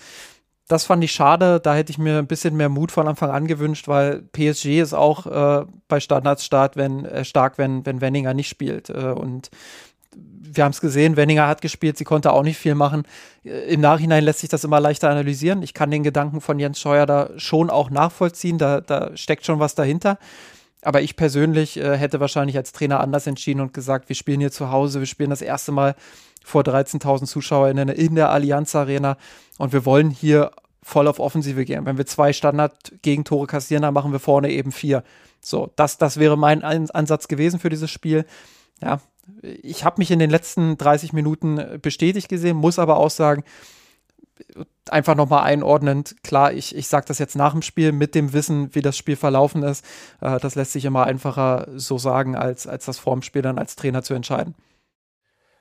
das fand ich schade. Da hätte ich mir ein bisschen mehr Mut von Anfang an gewünscht, weil PSG ist auch äh, bei Standards start, wenn, äh, stark, wenn, wenn Wenninger nicht spielt. Äh, und wir haben es gesehen, Wenninger hat gespielt, sie konnte auch nicht viel machen. Im Nachhinein lässt sich das immer leichter analysieren. Ich kann den Gedanken von Jens Scheuer da schon auch nachvollziehen, da, da steckt schon was dahinter. Aber ich persönlich äh, hätte wahrscheinlich als Trainer anders entschieden und gesagt, wir spielen hier zu Hause, wir spielen das erste Mal vor 13.000 ZuschauerInnen in der Allianz Arena und wir wollen hier voll auf Offensive gehen. Wenn wir zwei Standard-Gegentore kassieren, dann machen wir vorne eben vier. So, das, das wäre mein Ansatz gewesen für dieses Spiel. Ja, ich habe mich in den letzten 30 Minuten bestätigt gesehen, muss aber auch sagen, einfach nochmal einordnend, klar, ich, ich sage das jetzt nach dem Spiel mit dem Wissen, wie das Spiel verlaufen ist. Äh, das lässt sich immer einfacher so sagen, als, als das vorm Spiel dann als Trainer zu entscheiden.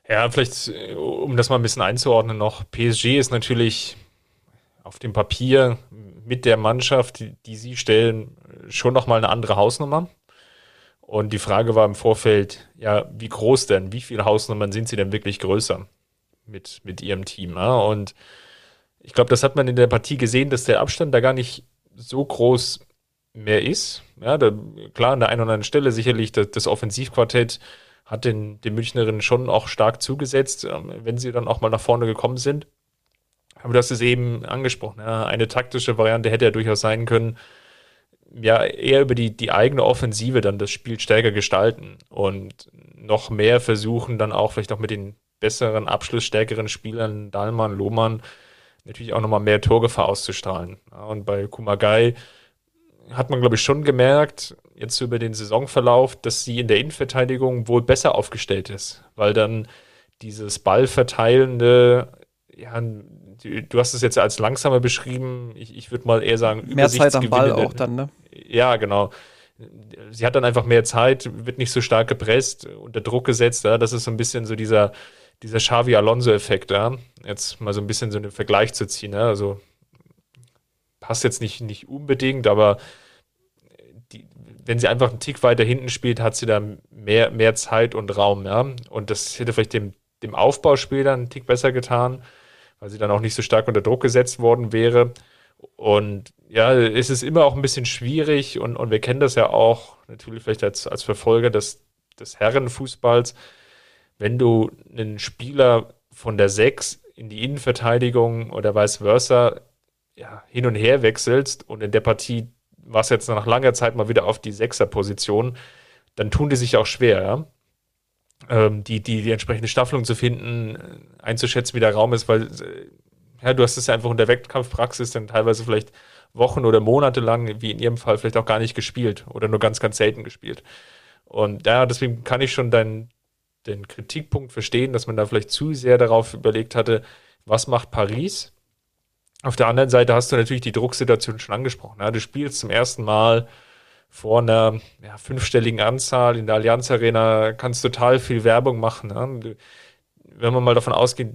Ja, vielleicht, um das mal ein bisschen einzuordnen noch, PSG ist natürlich auf dem Papier mit der Mannschaft, die, die sie stellen, schon nochmal eine andere Hausnummer. Und die Frage war im Vorfeld, ja, wie groß denn? Wie viele Hausnummern sind sie denn wirklich größer mit, mit ihrem Team? Ja? Und ich glaube, das hat man in der Partie gesehen, dass der Abstand da gar nicht so groß mehr ist. Ja, da, klar, an der einen oder anderen Stelle sicherlich das, das Offensivquartett hat den, den Münchnerinnen schon auch stark zugesetzt, ähm, wenn sie dann auch mal nach vorne gekommen sind. Aber du hast es eben angesprochen. Ja, eine taktische Variante hätte ja durchaus sein können, ja eher über die, die eigene Offensive dann das Spiel stärker gestalten und noch mehr versuchen, dann auch vielleicht auch mit den besseren, abschlussstärkeren Spielern, Dahlmann, Lohmann, natürlich auch nochmal mehr Torgefahr auszustrahlen. Und bei Kumagai hat man, glaube ich, schon gemerkt, jetzt über den Saisonverlauf, dass sie in der Innenverteidigung wohl besser aufgestellt ist, weil dann dieses Ballverteilende, ja, du hast es jetzt als langsamer beschrieben, ich, ich würde mal eher sagen, mehr Zeit am Ball auch dann, ne? Ja, genau. Sie hat dann einfach mehr Zeit, wird nicht so stark gepresst, unter Druck gesetzt. Ja? Das ist so ein bisschen so dieser, dieser Xavi Alonso-Effekt. Ja? Jetzt mal so ein bisschen so einen Vergleich zu ziehen. Ja? Also passt jetzt nicht, nicht unbedingt, aber die, wenn sie einfach einen Tick weiter hinten spielt, hat sie da mehr, mehr Zeit und Raum. Ja? Und das hätte vielleicht dem, dem Aufbauspiel dann einen Tick besser getan, weil sie dann auch nicht so stark unter Druck gesetzt worden wäre. Und ja, es ist immer auch ein bisschen schwierig und, und wir kennen das ja auch natürlich vielleicht als, als Verfolger des, des Herrenfußballs, wenn du einen Spieler von der 6 in die Innenverteidigung oder vice versa ja, hin und her wechselst und in der Partie war es jetzt nach langer Zeit mal wieder auf die Sechser-Position, dann tun die sich auch schwer, ja? ähm, die, die, die entsprechende Staffelung zu finden, einzuschätzen, wie der Raum ist, weil äh, ja, du hast es ja einfach in der Wettkampfpraxis dann teilweise vielleicht Wochen oder Monate lang, wie in ihrem Fall, vielleicht auch gar nicht gespielt oder nur ganz, ganz selten gespielt. Und ja, deswegen kann ich schon deinen den Kritikpunkt verstehen, dass man da vielleicht zu sehr darauf überlegt hatte, was macht Paris? Auf der anderen Seite hast du natürlich die Drucksituation schon angesprochen. Ja, du spielst zum ersten Mal vor einer ja, fünfstelligen Anzahl in der Allianz Arena, kannst total viel Werbung machen. Ja. Wenn man mal davon ausgeht,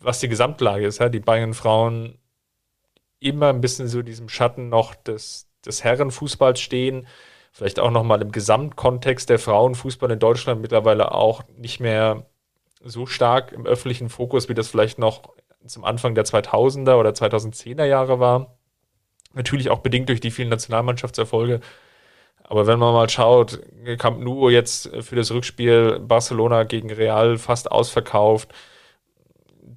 was die Gesamtlage ist. Ja? Die Bayern-Frauen immer ein bisschen so diesem Schatten noch des, des Herrenfußballs stehen. Vielleicht auch nochmal im Gesamtkontext der Frauenfußball in Deutschland mittlerweile auch nicht mehr so stark im öffentlichen Fokus, wie das vielleicht noch zum Anfang der 2000er oder 2010er Jahre war. Natürlich auch bedingt durch die vielen Nationalmannschaftserfolge. Aber wenn man mal schaut, Camp Nou jetzt für das Rückspiel Barcelona gegen Real fast ausverkauft,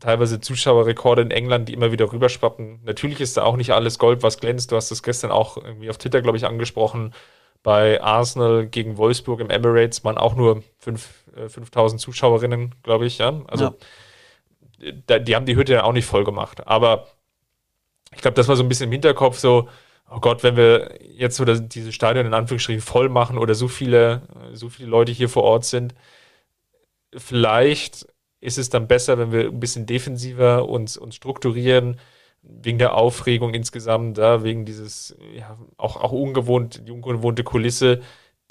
teilweise Zuschauerrekorde in England, die immer wieder rüberschwappen. Natürlich ist da auch nicht alles Gold, was glänzt. Du hast das gestern auch irgendwie auf Twitter, glaube ich, angesprochen. Bei Arsenal gegen Wolfsburg im Emirates waren auch nur 5000 äh, Zuschauerinnen, glaube ich. Ja? Also ja. Da, die haben die Hütte ja auch nicht voll gemacht. Aber ich glaube, das war so ein bisschen im Hinterkopf so, oh Gott, wenn wir jetzt so das, diese Stadion in Anführungsstrichen voll machen oder so viele, so viele Leute hier vor Ort sind, vielleicht ist es dann besser, wenn wir ein bisschen defensiver uns, uns strukturieren, wegen der Aufregung insgesamt, da, wegen dieses, ja, auch, auch ungewohnt, die ungewohnte Kulisse,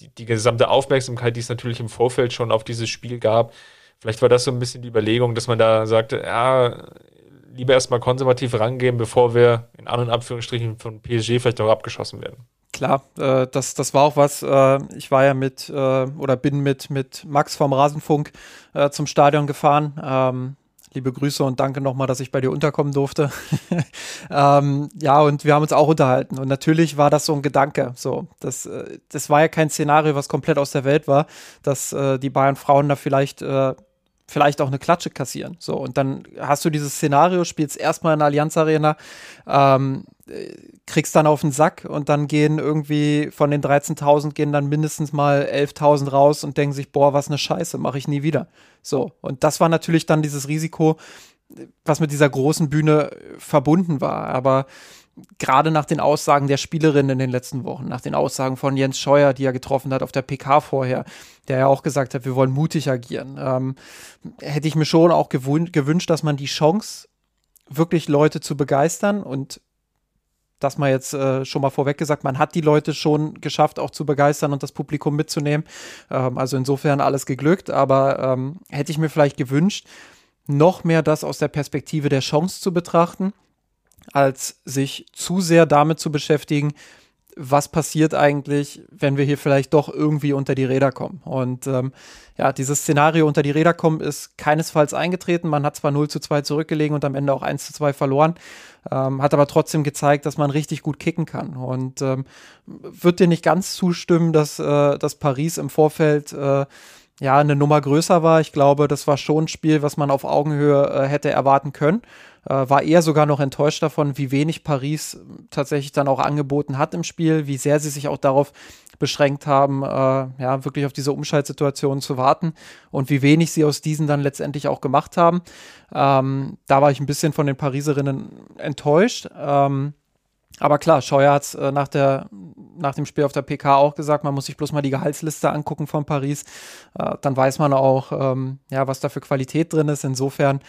die, die gesamte Aufmerksamkeit, die es natürlich im Vorfeld schon auf dieses Spiel gab. Vielleicht war das so ein bisschen die Überlegung, dass man da sagte, ja, lieber erstmal konservativ rangehen, bevor wir in An- und Abführungsstrichen von PSG vielleicht auch abgeschossen werden. Klar, äh, das, das war auch was. Äh, ich war ja mit äh, oder bin mit, mit Max vom Rasenfunk äh, zum Stadion gefahren. Ähm, liebe Grüße und danke nochmal, dass ich bei dir unterkommen durfte. ähm, ja, und wir haben uns auch unterhalten. Und natürlich war das so ein Gedanke. So, das, äh, das war ja kein Szenario, was komplett aus der Welt war, dass äh, die Bayern Frauen da vielleicht vielleicht auch eine Klatsche kassieren. So, und dann hast du dieses Szenario, spielst erstmal in der Allianz Arena, ähm, kriegst dann auf den Sack und dann gehen irgendwie von den 13.000 gehen dann mindestens mal 11.000 raus und denken sich, boah, was eine Scheiße, mache ich nie wieder. So, und das war natürlich dann dieses Risiko, was mit dieser großen Bühne verbunden war. Aber gerade nach den Aussagen der Spielerinnen in den letzten Wochen, nach den Aussagen von Jens Scheuer, die er getroffen hat auf der PK vorher, der ja auch gesagt hat, wir wollen mutig agieren, ähm, hätte ich mir schon auch gewünscht, dass man die Chance, wirklich Leute zu begeistern und das mal jetzt äh, schon mal vorweg gesagt, man hat die Leute schon geschafft, auch zu begeistern und das Publikum mitzunehmen. Ähm, also insofern alles geglückt, aber ähm, hätte ich mir vielleicht gewünscht, noch mehr das aus der Perspektive der Chance zu betrachten als sich zu sehr damit zu beschäftigen, was passiert eigentlich, wenn wir hier vielleicht doch irgendwie unter die Räder kommen. Und ähm, ja, dieses Szenario unter die Räder kommen ist keinesfalls eingetreten. Man hat zwar 0 zu 2 zurückgelegen und am Ende auch 1 zu 2 verloren, ähm, hat aber trotzdem gezeigt, dass man richtig gut kicken kann. Und ähm, wird dir nicht ganz zustimmen, dass, äh, dass Paris im Vorfeld äh, ja eine Nummer größer war. Ich glaube, das war schon ein Spiel, was man auf Augenhöhe äh, hätte erwarten können. Äh, war eher sogar noch enttäuscht davon, wie wenig Paris tatsächlich dann auch angeboten hat im Spiel, wie sehr sie sich auch darauf beschränkt haben, äh, ja, wirklich auf diese Umschaltsituation zu warten und wie wenig sie aus diesen dann letztendlich auch gemacht haben. Ähm, da war ich ein bisschen von den Pariserinnen enttäuscht. Ähm, aber klar, Scheuer hat es äh, nach, nach dem Spiel auf der PK auch gesagt, man muss sich bloß mal die Gehaltsliste angucken von Paris. Äh, dann weiß man auch, ähm, ja, was da für Qualität drin ist. Insofern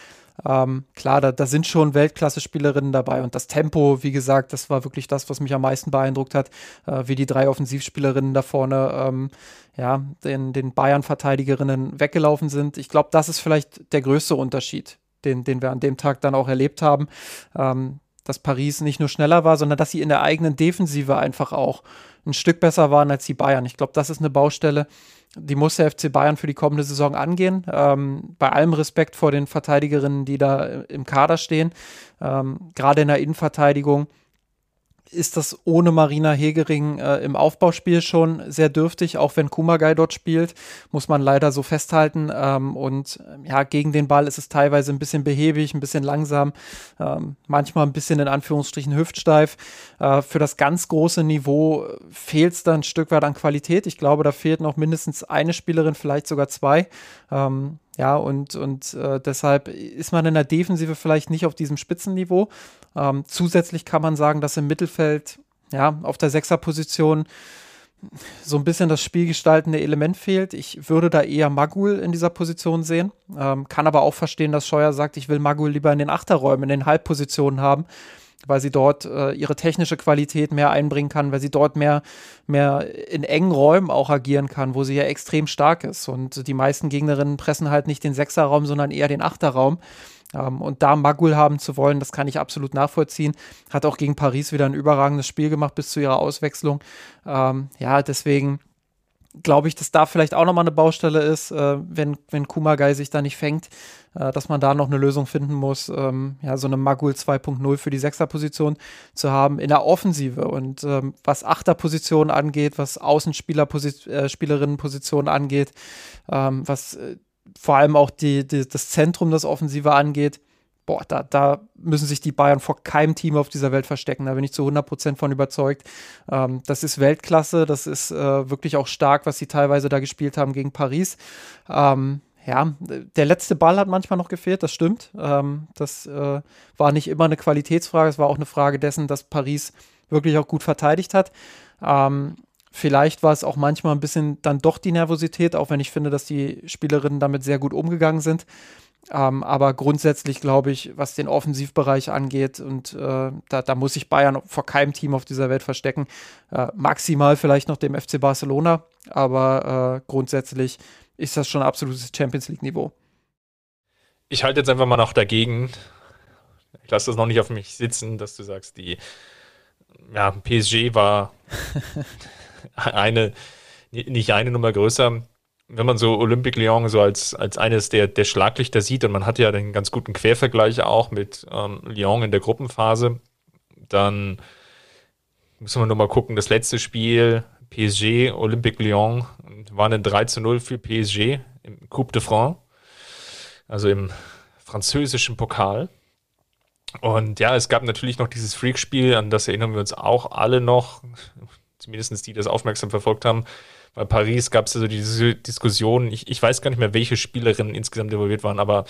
ähm, klar, da, da sind schon Weltklasse-Spielerinnen dabei und das Tempo, wie gesagt, das war wirklich das, was mich am meisten beeindruckt hat, äh, wie die drei Offensivspielerinnen da vorne ähm, ja, den, den Bayern-Verteidigerinnen weggelaufen sind. Ich glaube, das ist vielleicht der größte Unterschied, den, den wir an dem Tag dann auch erlebt haben. Ähm, dass Paris nicht nur schneller war, sondern dass sie in der eigenen Defensive einfach auch ein Stück besser waren als die Bayern. Ich glaube, das ist eine Baustelle, die muss der FC Bayern für die kommende Saison angehen. Ähm, bei allem Respekt vor den Verteidigerinnen, die da im Kader stehen, ähm, gerade in der Innenverteidigung ist das ohne Marina Hegering äh, im Aufbauspiel schon sehr dürftig, auch wenn Kumagai dort spielt, muss man leider so festhalten. Ähm, und ja, gegen den Ball ist es teilweise ein bisschen behäbig, ein bisschen langsam, ähm, manchmal ein bisschen in Anführungsstrichen hüftsteif. Äh, für das ganz große Niveau fehlt es da ein Stück weit an Qualität. Ich glaube, da fehlt noch mindestens eine Spielerin, vielleicht sogar zwei. Ähm, ja, und, und äh, deshalb ist man in der Defensive vielleicht nicht auf diesem Spitzenniveau. Ähm, zusätzlich kann man sagen, dass im Mittelfeld, ja, auf der Sechserposition so ein bisschen das spielgestaltende Element fehlt. Ich würde da eher Magul in dieser Position sehen. Ähm, kann aber auch verstehen, dass Scheuer sagt, ich will Magul lieber in den Achterräumen, in den Halbpositionen haben, weil sie dort äh, ihre technische Qualität mehr einbringen kann, weil sie dort mehr, mehr in engen Räumen auch agieren kann, wo sie ja extrem stark ist. Und die meisten Gegnerinnen pressen halt nicht den Sechserraum, sondern eher den Achterraum. Ähm, und da Magul haben zu wollen, das kann ich absolut nachvollziehen. Hat auch gegen Paris wieder ein überragendes Spiel gemacht bis zu ihrer Auswechslung. Ähm, ja, deswegen glaube ich, dass da vielleicht auch nochmal eine Baustelle ist, äh, wenn, wenn Kumagai sich da nicht fängt, äh, dass man da noch eine Lösung finden muss, ähm, ja, so eine Magul 2.0 für die Sechserposition zu haben in der Offensive. Und ähm, was Achterposition angeht, was Außenspieler-Spielerinnenposition äh, angeht, ähm, was äh, vor allem auch die, die, das Zentrum des Offensive angeht, boah, da, da müssen sich die Bayern vor keinem Team auf dieser Welt verstecken. Da bin ich zu 100% von überzeugt. Ähm, das ist Weltklasse, das ist äh, wirklich auch stark, was sie teilweise da gespielt haben gegen Paris. Ähm, ja, der letzte Ball hat manchmal noch gefehlt, das stimmt. Ähm, das äh, war nicht immer eine Qualitätsfrage, es war auch eine Frage dessen, dass Paris wirklich auch gut verteidigt hat. Ähm, Vielleicht war es auch manchmal ein bisschen dann doch die Nervosität, auch wenn ich finde, dass die Spielerinnen damit sehr gut umgegangen sind. Ähm, aber grundsätzlich glaube ich, was den Offensivbereich angeht, und äh, da, da, muss sich Bayern vor keinem Team auf dieser Welt verstecken. Äh, maximal vielleicht noch dem FC Barcelona, aber äh, grundsätzlich ist das schon absolutes Champions League-Niveau. Ich halte jetzt einfach mal noch dagegen. Ich lasse das noch nicht auf mich sitzen, dass du sagst, die ja, PSG war eine, nicht eine Nummer größer. Wenn man so Olympique Lyon so als, als eines der, der Schlaglichter sieht, und man hat ja den ganz guten Quervergleich auch mit ähm, Lyon in der Gruppenphase, dann müssen wir nur mal gucken, das letzte Spiel, PSG, Olympique Lyon, war ein 3 zu 0 für PSG im Coupe de France, also im französischen Pokal. Und ja, es gab natürlich noch dieses Freakspiel, an das erinnern wir uns auch alle noch zumindest die das aufmerksam verfolgt haben. Bei Paris gab es also diese Diskussion, ich, ich weiß gar nicht mehr, welche Spielerinnen insgesamt involviert waren, aber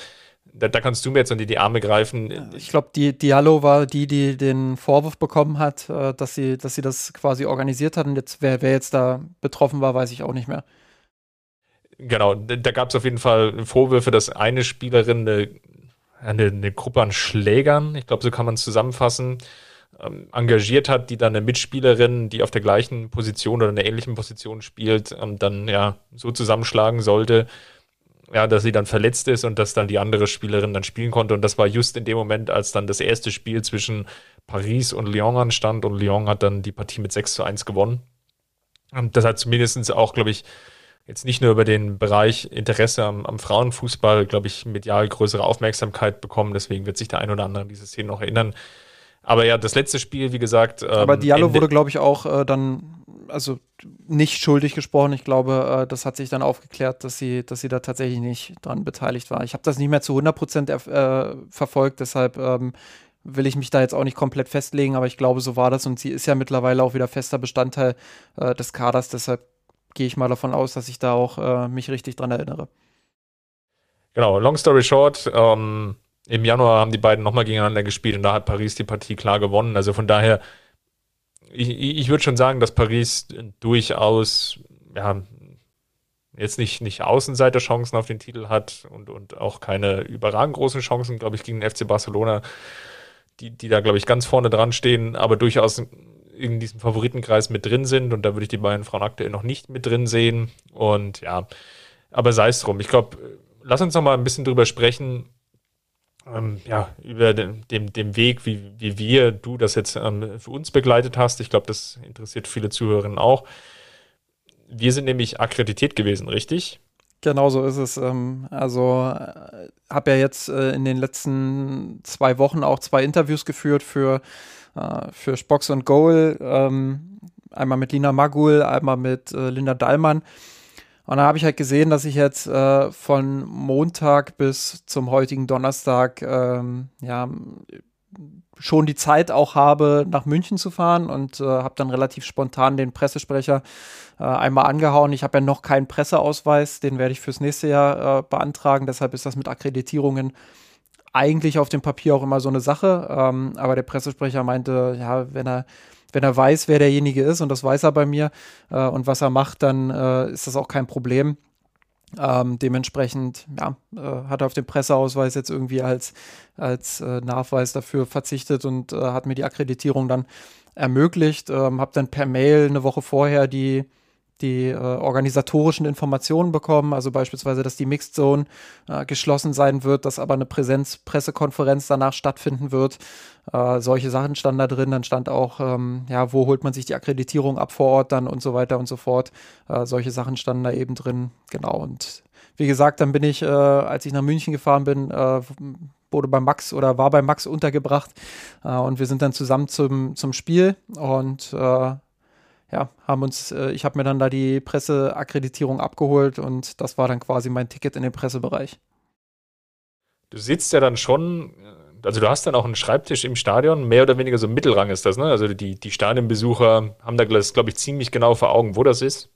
da, da, kannst du mir jetzt unter die Arme greifen. Ich glaube, die Diallo war die, die den Vorwurf bekommen hat, äh, dass sie, dass sie das quasi organisiert hat. Und jetzt, wer, wer jetzt da betroffen war, weiß ich auch nicht mehr. Genau, da gab es auf jeden Fall Vorwürfe, dass eine Spielerin eine, eine, eine Gruppe an Schlägern, ich glaube, so kann man es zusammenfassen, ähm, engagiert hat, die dann eine Mitspielerin, die auf der gleichen Position oder einer ähnlichen Position spielt, ähm, dann ja so zusammenschlagen sollte, ja, dass sie dann verletzt ist und dass dann die andere Spielerin dann spielen konnte. Und das war just in dem Moment, als dann das erste Spiel zwischen Paris und Lyon anstand und Lyon hat dann die Partie mit 6 zu 1 gewonnen. Und das hat zumindest auch, glaube ich, jetzt nicht nur über den Bereich Interesse am, am Frauenfußball, glaube ich, medial größere Aufmerksamkeit bekommen. Deswegen wird sich der ein oder andere an diese Szene noch erinnern. Aber ja, das letzte Spiel, wie gesagt. Ähm, Aber Diallo wurde, glaube ich, auch äh, dann, also nicht schuldig gesprochen. Ich glaube, äh, das hat sich dann aufgeklärt, dass sie, dass sie da tatsächlich nicht dran beteiligt war. Ich habe das nicht mehr zu 100 Prozent äh, verfolgt, deshalb ähm, will ich mich da jetzt auch nicht komplett festlegen, aber ich glaube, so war das und sie ist ja mittlerweile auch wieder fester Bestandteil äh, des Kaders, deshalb gehe ich mal davon aus, dass ich da auch äh, mich richtig dran erinnere. Genau, long story short, ähm, im Januar haben die beiden nochmal gegeneinander gespielt und da hat Paris die Partie klar gewonnen. Also von daher, ich, ich würde schon sagen, dass Paris durchaus, ja, jetzt nicht, nicht Außenseiterchancen auf den Titel hat und, und auch keine überragend großen Chancen, glaube ich, gegen den FC Barcelona, die, die da, glaube ich, ganz vorne dran stehen, aber durchaus in diesem Favoritenkreis mit drin sind und da würde ich die beiden Frauen aktuell noch nicht mit drin sehen und ja, aber sei es drum. Ich glaube, lass uns noch mal ein bisschen drüber sprechen, ähm, ja, über den, dem, dem Weg, wie, wie wir, du das jetzt ähm, für uns begleitet hast. Ich glaube, das interessiert viele Zuhörerinnen auch. Wir sind nämlich akkreditiert gewesen, richtig? Genau so ist es. Ähm, also äh, habe ja jetzt äh, in den letzten zwei Wochen auch zwei Interviews geführt für, äh, für Spox und Goal. Ähm, einmal mit Lina Magul, einmal mit Linda Dallmann. Und da habe ich halt gesehen, dass ich jetzt äh, von Montag bis zum heutigen Donnerstag ähm, ja schon die Zeit auch habe, nach München zu fahren und äh, habe dann relativ spontan den Pressesprecher äh, einmal angehauen. Ich habe ja noch keinen Presseausweis, den werde ich fürs nächste Jahr äh, beantragen. Deshalb ist das mit Akkreditierungen eigentlich auf dem Papier auch immer so eine Sache. Ähm, aber der Pressesprecher meinte, ja, wenn er wenn er weiß, wer derjenige ist, und das weiß er bei mir, äh, und was er macht, dann äh, ist das auch kein Problem. Ähm, dementsprechend ja, äh, hat er auf den Presseausweis jetzt irgendwie als, als äh, Nachweis dafür verzichtet und äh, hat mir die Akkreditierung dann ermöglicht. Ähm, habe dann per Mail eine Woche vorher die die äh, organisatorischen Informationen bekommen, also beispielsweise, dass die Mixed Zone äh, geschlossen sein wird, dass aber eine Präsenzpressekonferenz danach stattfinden wird. Äh, solche Sachen standen da drin. Dann stand auch, ähm, ja, wo holt man sich die Akkreditierung ab vor Ort dann und so weiter und so fort. Äh, solche Sachen standen da eben drin. Genau. Und wie gesagt, dann bin ich, äh, als ich nach München gefahren bin, äh, wurde bei Max oder war bei Max untergebracht und wir sind dann zusammen zum, zum Spiel und ja, haben uns, äh, ich habe mir dann da die Presseakkreditierung abgeholt und das war dann quasi mein Ticket in den Pressebereich. Du sitzt ja dann schon, äh, also du hast dann auch einen Schreibtisch im Stadion, mehr oder weniger so Mittelrang ist das, ne? Also die, die Stadionbesucher haben da, glaube ich, ziemlich genau vor Augen, wo das ist.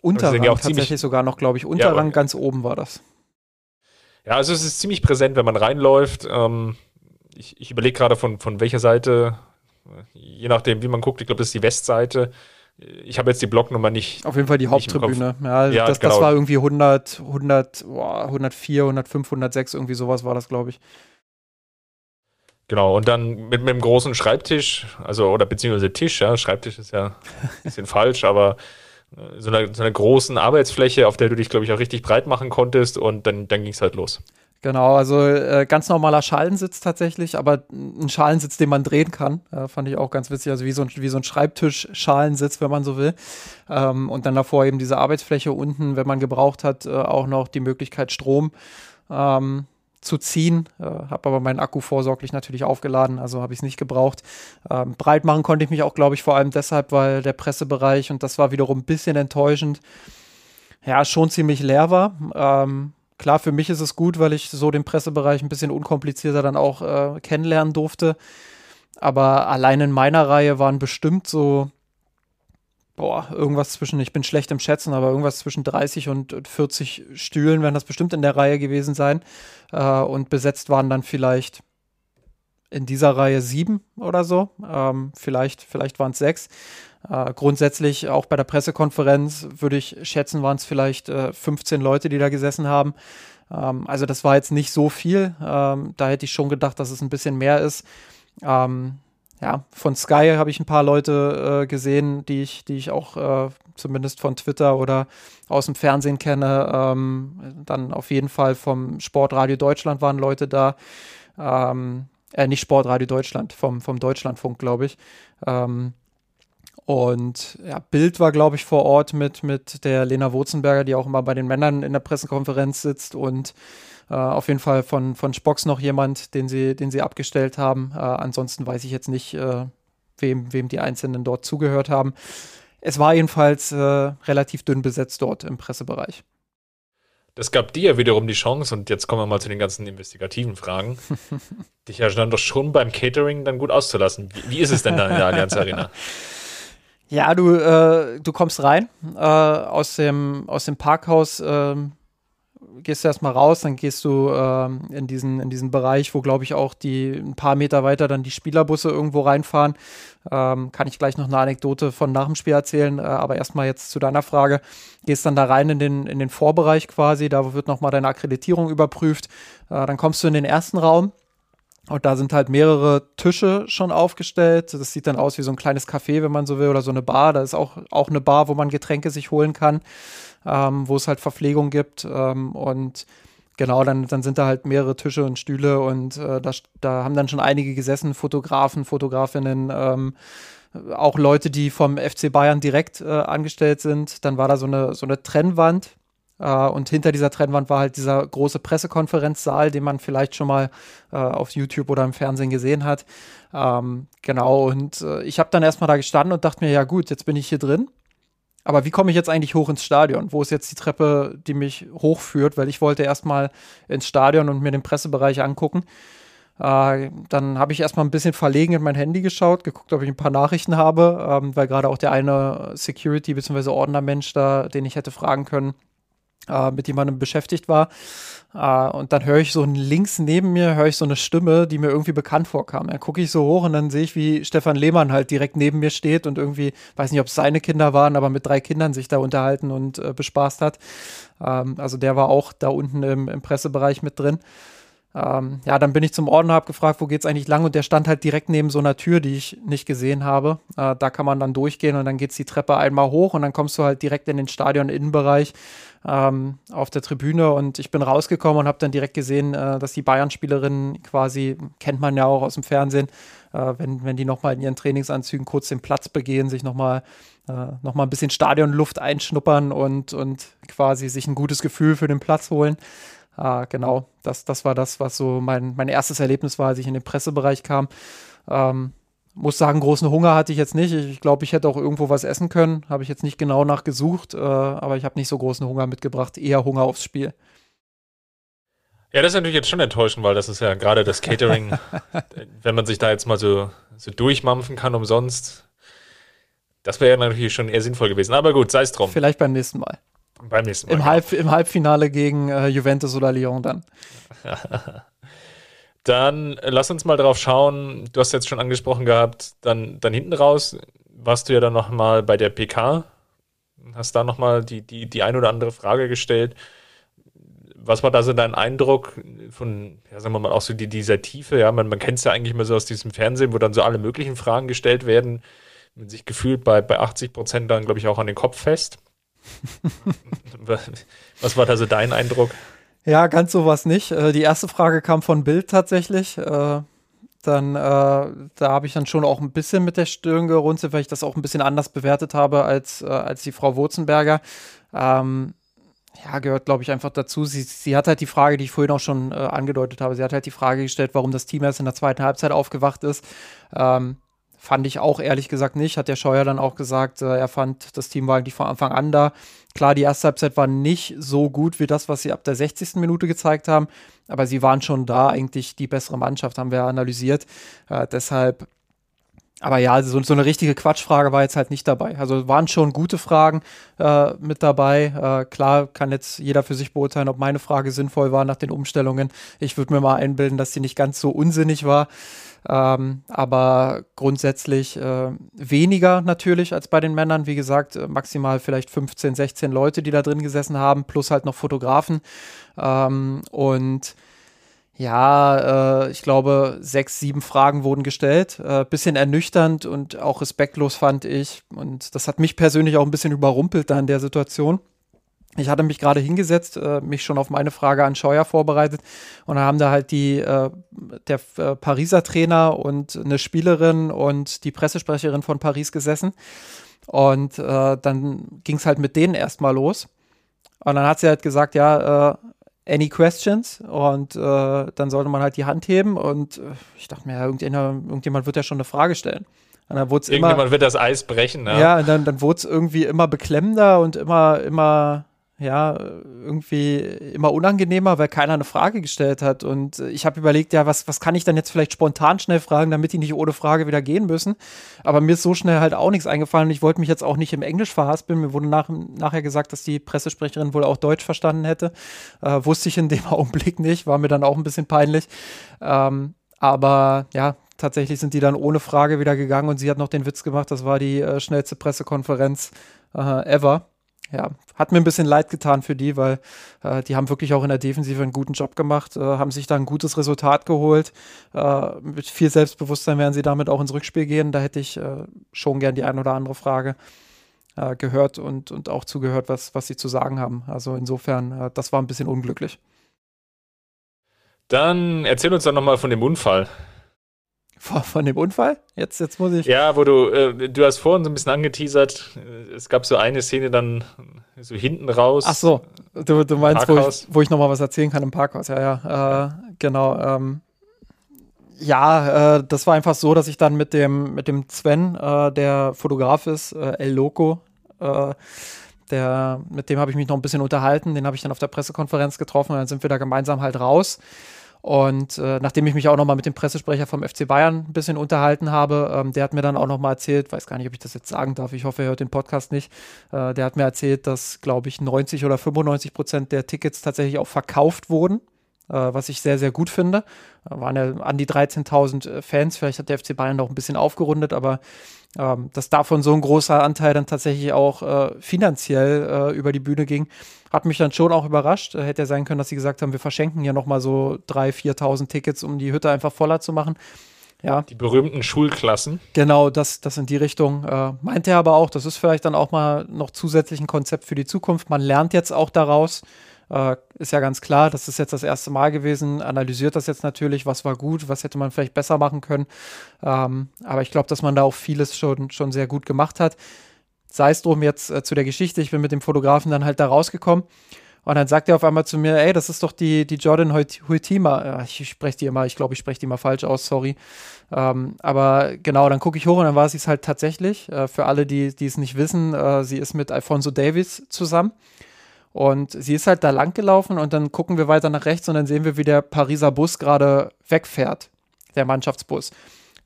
Unterrang ja tatsächlich sogar noch, glaube ich, Unterrang ja, ganz oben war das. Ja, also es ist ziemlich präsent, wenn man reinläuft. Ähm, ich, ich überlege gerade, von, von welcher Seite je nachdem, wie man guckt, ich glaube, das ist die Westseite. Ich habe jetzt die Blocknummer nicht. Auf jeden Fall die Haupttribüne. Ja, ja das, genau. das, war irgendwie 100, 100, boah, 104, 105, 106, irgendwie sowas war das, glaube ich. Genau, und dann mit, mit einem großen Schreibtisch, also oder beziehungsweise Tisch, ja, Schreibtisch ist ja ein bisschen falsch, aber äh, so einer, so einer großen Arbeitsfläche, auf der du dich, glaube ich, auch richtig breit machen konntest und dann, dann ging es halt los. Genau, also äh, ganz normaler Schalensitz tatsächlich, aber ein Schalensitz, den man drehen kann, äh, fand ich auch ganz witzig. Also wie so ein, wie so ein Schreibtisch-Schalensitz, wenn man so will. Ähm, und dann davor eben diese Arbeitsfläche unten, wenn man gebraucht hat, äh, auch noch die Möglichkeit, Strom ähm, zu ziehen. Äh, habe aber meinen Akku vorsorglich natürlich aufgeladen, also habe ich es nicht gebraucht. Ähm, breit machen konnte ich mich auch, glaube ich, vor allem deshalb, weil der Pressebereich, und das war wiederum ein bisschen enttäuschend, ja, schon ziemlich leer war. Ähm, Klar, für mich ist es gut, weil ich so den Pressebereich ein bisschen unkomplizierter dann auch äh, kennenlernen durfte. Aber allein in meiner Reihe waren bestimmt so, boah, irgendwas zwischen, ich bin schlecht im Schätzen, aber irgendwas zwischen 30 und 40 Stühlen werden das bestimmt in der Reihe gewesen sein. Äh, und besetzt waren dann vielleicht in dieser Reihe sieben oder so. Ähm, vielleicht vielleicht waren es sechs. Äh, grundsätzlich auch bei der Pressekonferenz würde ich schätzen, waren es vielleicht äh, 15 Leute, die da gesessen haben. Ähm, also das war jetzt nicht so viel. Ähm, da hätte ich schon gedacht, dass es ein bisschen mehr ist. Ähm, ja, von Sky habe ich ein paar Leute äh, gesehen, die ich, die ich auch äh, zumindest von Twitter oder aus dem Fernsehen kenne. Ähm, dann auf jeden Fall vom Sportradio Deutschland waren Leute da. Ähm, äh, nicht Sportradio Deutschland, vom, vom Deutschlandfunk, glaube ich. Ähm, und ja, Bild war, glaube ich, vor Ort mit, mit der Lena Wurzenberger, die auch immer bei den Männern in der Pressekonferenz sitzt und äh, auf jeden Fall von, von Spocks noch jemand, den sie, den sie abgestellt haben. Äh, ansonsten weiß ich jetzt nicht, äh, wem, wem die Einzelnen dort zugehört haben. Es war jedenfalls äh, relativ dünn besetzt dort im Pressebereich. Das gab dir wiederum die Chance, und jetzt kommen wir mal zu den ganzen investigativen Fragen, dich ja dann doch schon beim Catering dann gut auszulassen. Wie, wie ist es denn da in der Allianz Arena? Ja, du, äh, du kommst rein äh, aus, dem, aus dem Parkhaus, äh, gehst du erstmal raus, dann gehst du ähm, in, diesen, in diesen Bereich, wo, glaube ich, auch die ein paar Meter weiter dann die Spielerbusse irgendwo reinfahren. Ähm, kann ich gleich noch eine Anekdote von nach dem Spiel erzählen, äh, aber erstmal jetzt zu deiner Frage. Gehst dann da rein in den, in den Vorbereich quasi, da wird nochmal deine Akkreditierung überprüft. Äh, dann kommst du in den ersten Raum und da sind halt mehrere Tische schon aufgestellt. Das sieht dann aus wie so ein kleines Café, wenn man so will, oder so eine Bar. Da ist auch, auch eine Bar, wo man Getränke sich holen kann, ähm, wo es halt Verpflegung gibt. Ähm, und genau, dann, dann sind da halt mehrere Tische und Stühle und äh, da, da haben dann schon einige gesessen, Fotografen, Fotografinnen, ähm, auch Leute, die vom FC Bayern direkt äh, angestellt sind. Dann war da so eine, so eine Trennwand Uh, und hinter dieser Trennwand war halt dieser große Pressekonferenzsaal, den man vielleicht schon mal uh, auf YouTube oder im Fernsehen gesehen hat. Um, ähm, genau, und uh, ich habe dann erstmal da gestanden und dachte mir, ja gut, jetzt bin ich hier drin. Aber wie komme ich jetzt eigentlich hoch ins Stadion? Wo ist jetzt die Treppe, die mich hochführt? Weil ich wollte erstmal ins Stadion und mir den Pressebereich angucken. dann habe ich erstmal ein bisschen verlegen in mein Handy geschaut, geguckt, ob ich ein paar Nachrichten habe, ähm, weil gerade auch der eine Security- bzw. Ordnermensch da, den ich hätte fragen können, äh, mit jemandem beschäftigt war. Uh, und dann höre ich so links neben mir, höre ich so eine Stimme, die mir irgendwie bekannt vorkam. Dann gucke ich so hoch und dann sehe ich, wie Stefan Lehmann halt direkt neben mir steht und irgendwie, weiß nicht, ob es seine Kinder waren, aber mit drei Kindern sich da unterhalten und äh, bespaßt hat. Ähm, also der war auch da unten im, im Pressebereich mit drin. Ähm, ja, dann bin ich zum Ordner, habe gefragt, wo geht's eigentlich lang und der stand halt direkt neben so einer Tür, die ich nicht gesehen habe. Äh, da kann man dann durchgehen und dann geht's die Treppe einmal hoch und dann kommst du halt direkt in den Stadion-Innenbereich ähm, auf der Tribüne und ich bin rausgekommen und habe dann direkt gesehen, äh, dass die Bayern-Spielerinnen quasi, kennt man ja auch aus dem Fernsehen, äh, wenn, wenn die nochmal in ihren Trainingsanzügen kurz den Platz begehen, sich nochmal äh, noch ein bisschen Stadionluft einschnuppern und, und quasi sich ein gutes Gefühl für den Platz holen. Äh, genau, das, das war das, was so mein, mein erstes Erlebnis war, als ich in den Pressebereich kam. Ähm, muss sagen, großen Hunger hatte ich jetzt nicht. Ich glaube, ich hätte auch irgendwo was essen können. Habe ich jetzt nicht genau nachgesucht, äh, aber ich habe nicht so großen Hunger mitgebracht. Eher Hunger aufs Spiel. Ja, das ist natürlich jetzt schon enttäuschend, weil das ist ja gerade das Catering, wenn man sich da jetzt mal so, so durchmampfen kann umsonst. Das wäre ja natürlich schon eher sinnvoll gewesen. Aber gut, sei es drum. Vielleicht beim nächsten Mal. Beim nächsten Mal. Im, genau. Halb, im Halbfinale gegen äh, Juventus oder Lyon dann. Dann äh, lass uns mal drauf schauen. Du hast jetzt schon angesprochen gehabt, dann, dann hinten raus warst du ja dann nochmal bei der PK. Hast da nochmal die, die, die ein oder andere Frage gestellt. Was war da so dein Eindruck von, ja, sagen wir mal, auch so die, dieser Tiefe? Ja, man, man kennt es ja eigentlich immer so aus diesem Fernsehen, wo dann so alle möglichen Fragen gestellt werden. Man sich gefühlt bei, bei 80 Prozent dann, glaube ich, auch an den Kopf fest. Was war da so dein Eindruck? Ja, ganz sowas nicht. Äh, die erste Frage kam von Bild tatsächlich. Äh, dann, äh, da habe ich dann schon auch ein bisschen mit der Stirn gerunzelt, weil ich das auch ein bisschen anders bewertet habe als, als die Frau Wurzenberger. Ähm, ja, gehört, glaube ich, einfach dazu. Sie, sie hat halt die Frage, die ich vorhin auch schon äh, angedeutet habe. Sie hat halt die Frage gestellt, warum das Team erst in der zweiten Halbzeit aufgewacht ist. Ähm, Fand ich auch ehrlich gesagt nicht. Hat der Scheuer dann auch gesagt, äh, er fand, das Team war eigentlich von Anfang an da. Klar, die erste Halbzeit war nicht so gut wie das, was sie ab der 60. Minute gezeigt haben, aber sie waren schon da, eigentlich die bessere Mannschaft, haben wir analysiert. Äh, deshalb aber ja, so, so, eine richtige Quatschfrage war jetzt halt nicht dabei. Also waren schon gute Fragen äh, mit dabei. Äh, klar kann jetzt jeder für sich beurteilen, ob meine Frage sinnvoll war nach den Umstellungen. Ich würde mir mal einbilden, dass sie nicht ganz so unsinnig war. Ähm, aber grundsätzlich äh, weniger natürlich als bei den Männern. Wie gesagt, äh, maximal vielleicht 15, 16 Leute, die da drin gesessen haben, plus halt noch Fotografen. Ähm, und ja, äh, ich glaube, sechs, sieben Fragen wurden gestellt. Äh, bisschen ernüchternd und auch respektlos fand ich. Und das hat mich persönlich auch ein bisschen überrumpelt da in der Situation. Ich hatte mich gerade hingesetzt, äh, mich schon auf meine Frage an Scheuer vorbereitet und da haben da halt die, äh, der äh, Pariser Trainer und eine Spielerin und die Pressesprecherin von Paris gesessen. Und äh, dann ging es halt mit denen erstmal los. Und dann hat sie halt gesagt, ja, äh, any questions? Und äh, dann sollte man halt die Hand heben. Und ich dachte mir, ja, irgendjemand, irgendjemand wird ja schon eine Frage stellen. Und dann Irgendjemand immer, wird das Eis brechen, ne? Ja, und dann, dann wurde es irgendwie immer beklemmender und immer, immer ja, irgendwie immer unangenehmer, weil keiner eine Frage gestellt hat. Und ich habe überlegt, ja, was, was kann ich dann jetzt vielleicht spontan schnell fragen, damit die nicht ohne Frage wieder gehen müssen. Aber mir ist so schnell halt auch nichts eingefallen. Ich wollte mich jetzt auch nicht im Englisch verhaspeln. Mir wurde nach, nachher gesagt, dass die Pressesprecherin wohl auch Deutsch verstanden hätte. Äh, wusste ich in dem Augenblick nicht, war mir dann auch ein bisschen peinlich. Ähm, aber ja, tatsächlich sind die dann ohne Frage wieder gegangen und sie hat noch den Witz gemacht, das war die äh, schnellste Pressekonferenz äh, ever ja, hat mir ein bisschen leid getan für die, weil äh, die haben wirklich auch in der Defensive einen guten Job gemacht, äh, haben sich da ein gutes Resultat geholt. Äh, mit viel Selbstbewusstsein werden sie damit auch ins Rückspiel gehen. Da hätte ich äh, schon gern die ein oder andere Frage äh, gehört und, und auch zugehört, was, was sie zu sagen haben. Also insofern, äh, das war ein bisschen unglücklich. Dann erzähl uns doch nochmal von dem Unfall. Von, dem Unfall? Jetzt, jetzt muss ich. Ja, wo du, äh, du hast vorhin so ein bisschen angeteasert. Es gab so eine Szene dann so hinten raus. Ach so, du, du meinst, wo ich, wo ich nochmal was erzählen kann im Parkhaus. Ja, ja, äh, genau. Ähm, ja, äh, das war einfach so, dass ich dann mit dem, mit dem Sven, äh, der Fotograf ist, äh, El Loco, äh, der, mit dem habe ich mich noch ein bisschen unterhalten. Den habe ich dann auf der Pressekonferenz getroffen und dann sind wir da gemeinsam halt raus. Und äh, nachdem ich mich auch nochmal mit dem Pressesprecher vom FC Bayern ein bisschen unterhalten habe, ähm, der hat mir dann auch nochmal erzählt, weiß gar nicht, ob ich das jetzt sagen darf, ich hoffe, er hört den Podcast nicht, äh, der hat mir erzählt, dass, glaube ich, 90 oder 95 Prozent der Tickets tatsächlich auch verkauft wurden was ich sehr, sehr gut finde. Da waren ja an die 13.000 äh, Fans, vielleicht hat der FC Bayern noch ein bisschen aufgerundet, aber ähm, dass davon so ein großer Anteil dann tatsächlich auch äh, finanziell äh, über die Bühne ging, hat mich dann schon auch überrascht. Äh, hätte ja sein können, dass sie gesagt haben, wir verschenken ja nochmal so 3.000, 4.000 Tickets, um die Hütte einfach voller zu machen. Ja. Die berühmten Schulklassen. Genau, das, das in die Richtung. Äh, meint er aber auch, das ist vielleicht dann auch mal noch zusätzlich ein Konzept für die Zukunft. Man lernt jetzt auch daraus. Äh, ist ja ganz klar, das ist jetzt das erste Mal gewesen, analysiert das jetzt natürlich, was war gut, was hätte man vielleicht besser machen können. Ähm, aber ich glaube, dass man da auch vieles schon, schon sehr gut gemacht hat. Sei es drum jetzt äh, zu der Geschichte, ich bin mit dem Fotografen dann halt da rausgekommen. Und dann sagt er auf einmal zu mir, ey, das ist doch die, die Jordan Huitima. Ich spreche die immer, ich glaube, ich spreche die immer falsch aus, sorry. Ähm, aber genau, dann gucke ich hoch und dann war sie es halt tatsächlich. Äh, für alle, die, die es nicht wissen, äh, sie ist mit Alfonso Davis zusammen. Und sie ist halt da lang gelaufen und dann gucken wir weiter nach rechts und dann sehen wir, wie der Pariser Bus gerade wegfährt, der Mannschaftsbus.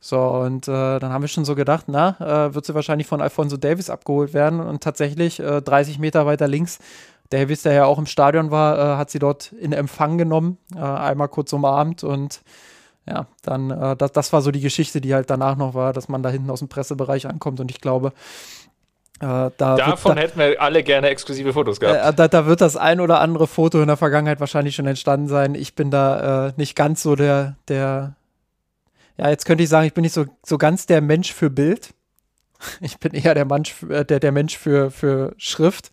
So, und äh, dann haben wir schon so gedacht, na, äh, wird sie wahrscheinlich von Alfonso Davis abgeholt werden. Und tatsächlich äh, 30 Meter weiter links, Davis, der ja auch im Stadion war, äh, hat sie dort in Empfang genommen, äh, einmal kurz umarmt und ja, dann, äh, das, das war so die Geschichte, die halt danach noch war, dass man da hinten aus dem Pressebereich ankommt. Und ich glaube, äh, da Davon da, hätten wir alle gerne exklusive Fotos gehabt. Äh, da, da, wird das ein oder andere Foto in der Vergangenheit wahrscheinlich schon entstanden sein. Ich bin da äh, nicht ganz so der, der, ja, jetzt könnte ich sagen, ich bin nicht so, so ganz der Mensch für Bild. Ich bin eher der, Mensch, äh, der, der Mensch für, für Schrift.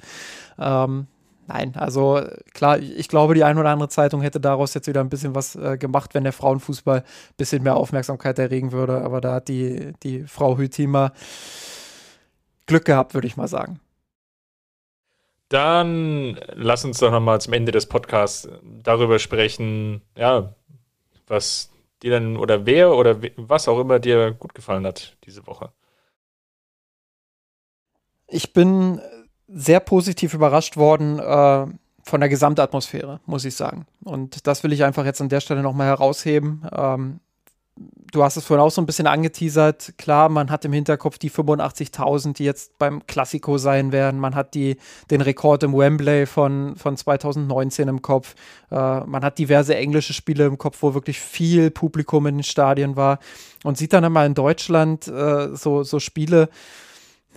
Ähm, nein, also klar, ich glaube, die ein oder andere Zeitung hätte daraus jetzt wieder ein bisschen was äh, gemacht, wenn der Frauenfußball ein bisschen mehr Aufmerksamkeit erregen würde. Aber da hat die, die Frau Hütima Glück gehabt, würde ich mal sagen. Dann lass uns doch nochmal zum Ende des Podcasts darüber sprechen, ja, was dir dann oder wer oder was auch immer dir gut gefallen hat diese Woche. Ich bin sehr positiv überrascht worden äh, von der Gesamtatmosphäre, muss ich sagen. Und das will ich einfach jetzt an der Stelle nochmal herausheben. Ähm, du hast es vorhin auch so ein bisschen angeteasert. Klar, man hat im Hinterkopf die 85.000, die jetzt beim Klassiko sein werden. Man hat die, den Rekord im Wembley von, von 2019 im Kopf. Äh, man hat diverse englische Spiele im Kopf, wo wirklich viel Publikum in den Stadien war. Und sieht dann einmal in Deutschland äh, so, so Spiele,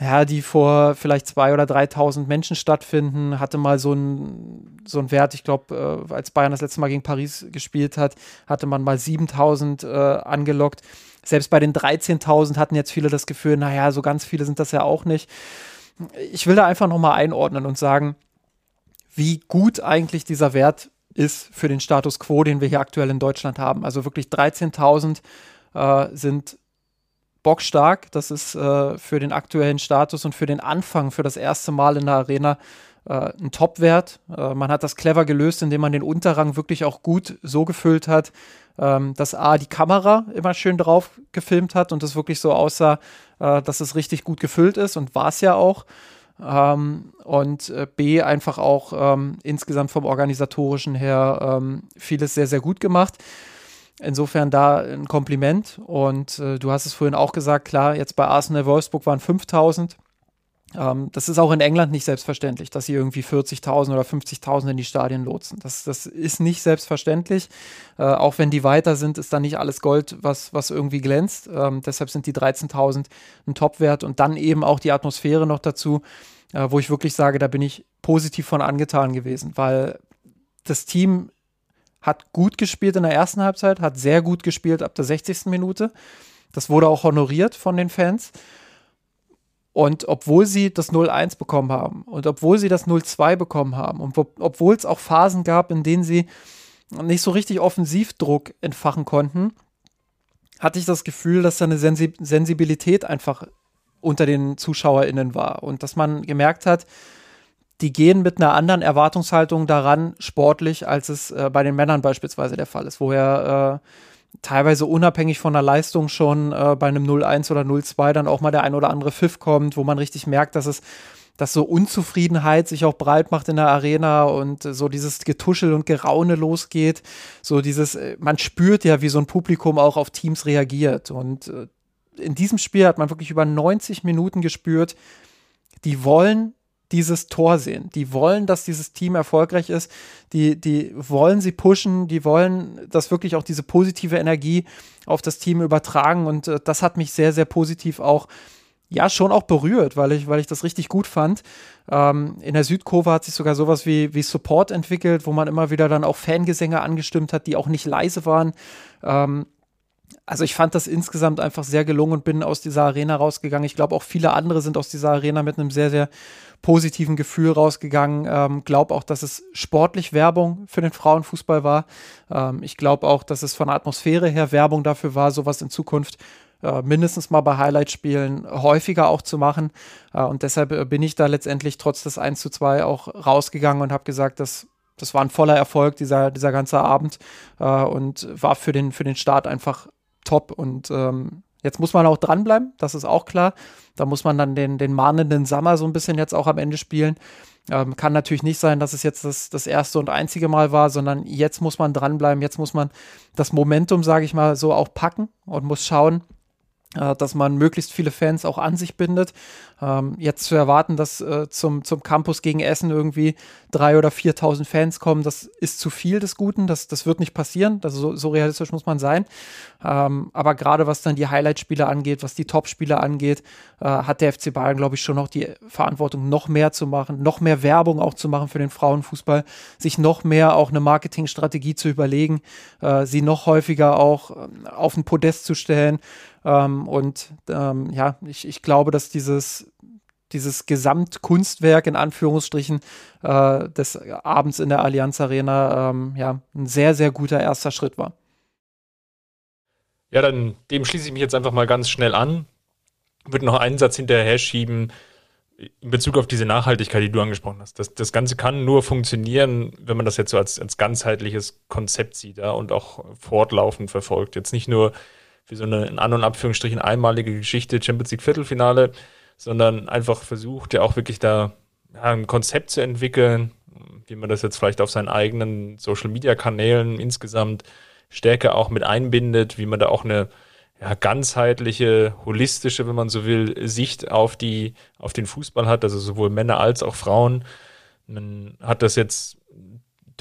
ja, die vor vielleicht zwei oder 3.000 Menschen stattfinden, hatte mal so einen so Wert, ich glaube, äh, als Bayern das letzte Mal gegen Paris gespielt hat, hatte man mal 7.000 äh, angelockt. Selbst bei den 13.000 hatten jetzt viele das Gefühl, naja, so ganz viele sind das ja auch nicht. Ich will da einfach nochmal einordnen und sagen, wie gut eigentlich dieser Wert ist für den Status quo, den wir hier aktuell in Deutschland haben. Also wirklich 13.000 äh, sind bockstark. Das ist äh, für den aktuellen Status und für den Anfang, für das erste Mal in der Arena äh, ein Top-Wert. Äh, man hat das clever gelöst, indem man den Unterrang wirklich auch gut so gefüllt hat, ähm, dass A, die Kamera immer schön drauf gefilmt hat und es wirklich so aussah, äh, dass es richtig gut gefüllt ist und war es ja auch. Ähm, und äh, B, einfach auch ähm, insgesamt vom organisatorischen her ähm, vieles sehr, sehr gut gemacht. Insofern da ein Kompliment. Und äh, du hast es vorhin auch gesagt, klar, jetzt bei Arsenal Wolfsburg waren 5000. Ähm, das ist auch in England nicht selbstverständlich, dass sie irgendwie 40.000 oder 50.000 in die Stadien lotsen. Das, das ist nicht selbstverständlich. Äh, auch wenn die weiter sind, ist da nicht alles Gold, was, was irgendwie glänzt. Ähm, deshalb sind die 13.000 ein Topwert und dann eben auch die Atmosphäre noch dazu, äh, wo ich wirklich sage, da bin ich positiv von angetan gewesen, weil das Team hat gut gespielt in der ersten Halbzeit, hat sehr gut gespielt ab der 60. Minute. Das wurde auch honoriert von den Fans. Und obwohl sie das 0-1 bekommen haben und obwohl sie das 0-2 bekommen haben und obwohl es auch Phasen gab, in denen sie nicht so richtig Offensivdruck entfachen konnten, hatte ich das Gefühl, dass da eine Sensi Sensibilität einfach unter den ZuschauerInnen war und dass man gemerkt hat, die gehen mit einer anderen Erwartungshaltung daran, sportlich, als es äh, bei den Männern beispielsweise der Fall ist, wo er äh, teilweise unabhängig von der Leistung schon äh, bei einem 0-1 oder 0-2 dann auch mal der ein oder andere Pfiff kommt, wo man richtig merkt, dass es, dass so Unzufriedenheit sich auch breit macht in der Arena und so dieses Getuschel und Geraune losgeht. So dieses, äh, man spürt ja, wie so ein Publikum auch auf Teams reagiert. Und äh, in diesem Spiel hat man wirklich über 90 Minuten gespürt, die wollen dieses Tor sehen. Die wollen, dass dieses Team erfolgreich ist. Die, die wollen sie pushen. Die wollen, dass wirklich auch diese positive Energie auf das Team übertragen. Und äh, das hat mich sehr, sehr positiv auch ja schon auch berührt, weil ich, weil ich das richtig gut fand. Ähm, in der Südkurve hat sich sogar sowas wie, wie Support entwickelt, wo man immer wieder dann auch Fangesänge angestimmt hat, die auch nicht leise waren. Ähm, also ich fand das insgesamt einfach sehr gelungen und bin aus dieser Arena rausgegangen. Ich glaube, auch viele andere sind aus dieser Arena mit einem sehr, sehr positiven Gefühl rausgegangen. Ähm, glaube auch, dass es sportlich Werbung für den Frauenfußball war. Ähm, ich glaube auch, dass es von der Atmosphäre her Werbung dafür war, sowas in Zukunft äh, mindestens mal bei Highlight-Spielen häufiger auch zu machen. Äh, und deshalb äh, bin ich da letztendlich trotz des 1 zu 2 auch rausgegangen und habe gesagt, dass das war ein voller Erfolg, dieser, dieser ganze Abend und war für den, für den Start einfach top. Und ähm, Jetzt muss man auch dranbleiben, das ist auch klar. Da muss man dann den, den mahnenden Sommer so ein bisschen jetzt auch am Ende spielen. Ähm, kann natürlich nicht sein, dass es jetzt das, das erste und einzige Mal war, sondern jetzt muss man dranbleiben. Jetzt muss man das Momentum, sage ich mal, so auch packen und muss schauen, äh, dass man möglichst viele Fans auch an sich bindet. Ähm, jetzt zu erwarten, dass äh, zum, zum Campus gegen Essen irgendwie drei oder 4.000 Fans kommen, das ist zu viel des Guten. Das, das wird nicht passieren. Also so, so realistisch muss man sein. Ähm, aber gerade was dann die Highlight-Spiele angeht, was die Top-Spiele angeht, äh, hat der FC Bayern, glaube ich, schon noch die Verantwortung, noch mehr zu machen, noch mehr Werbung auch zu machen für den Frauenfußball, sich noch mehr auch eine Marketingstrategie zu überlegen, äh, sie noch häufiger auch äh, auf ein Podest zu stellen. Ähm, und ähm, ja, ich, ich glaube, dass dieses dieses Gesamtkunstwerk in Anführungsstrichen äh, des Abends in der Allianz Arena ähm, ja ein sehr, sehr guter erster Schritt war. Ja, dann dem schließe ich mich jetzt einfach mal ganz schnell an. Würde noch einen Satz hinterher schieben in Bezug auf diese Nachhaltigkeit, die du angesprochen hast. Das, das Ganze kann nur funktionieren, wenn man das jetzt so als, als ganzheitliches Konzept sieht ja, und auch fortlaufend verfolgt. Jetzt nicht nur wie so eine in An- und Abführungsstrichen einmalige Geschichte Champions League Viertelfinale, sondern einfach versucht, ja auch wirklich da ja, ein Konzept zu entwickeln, wie man das jetzt vielleicht auf seinen eigenen Social Media Kanälen insgesamt stärker auch mit einbindet, wie man da auch eine ja, ganzheitliche, holistische, wenn man so will, Sicht auf die, auf den Fußball hat, also sowohl Männer als auch Frauen. Man hat das jetzt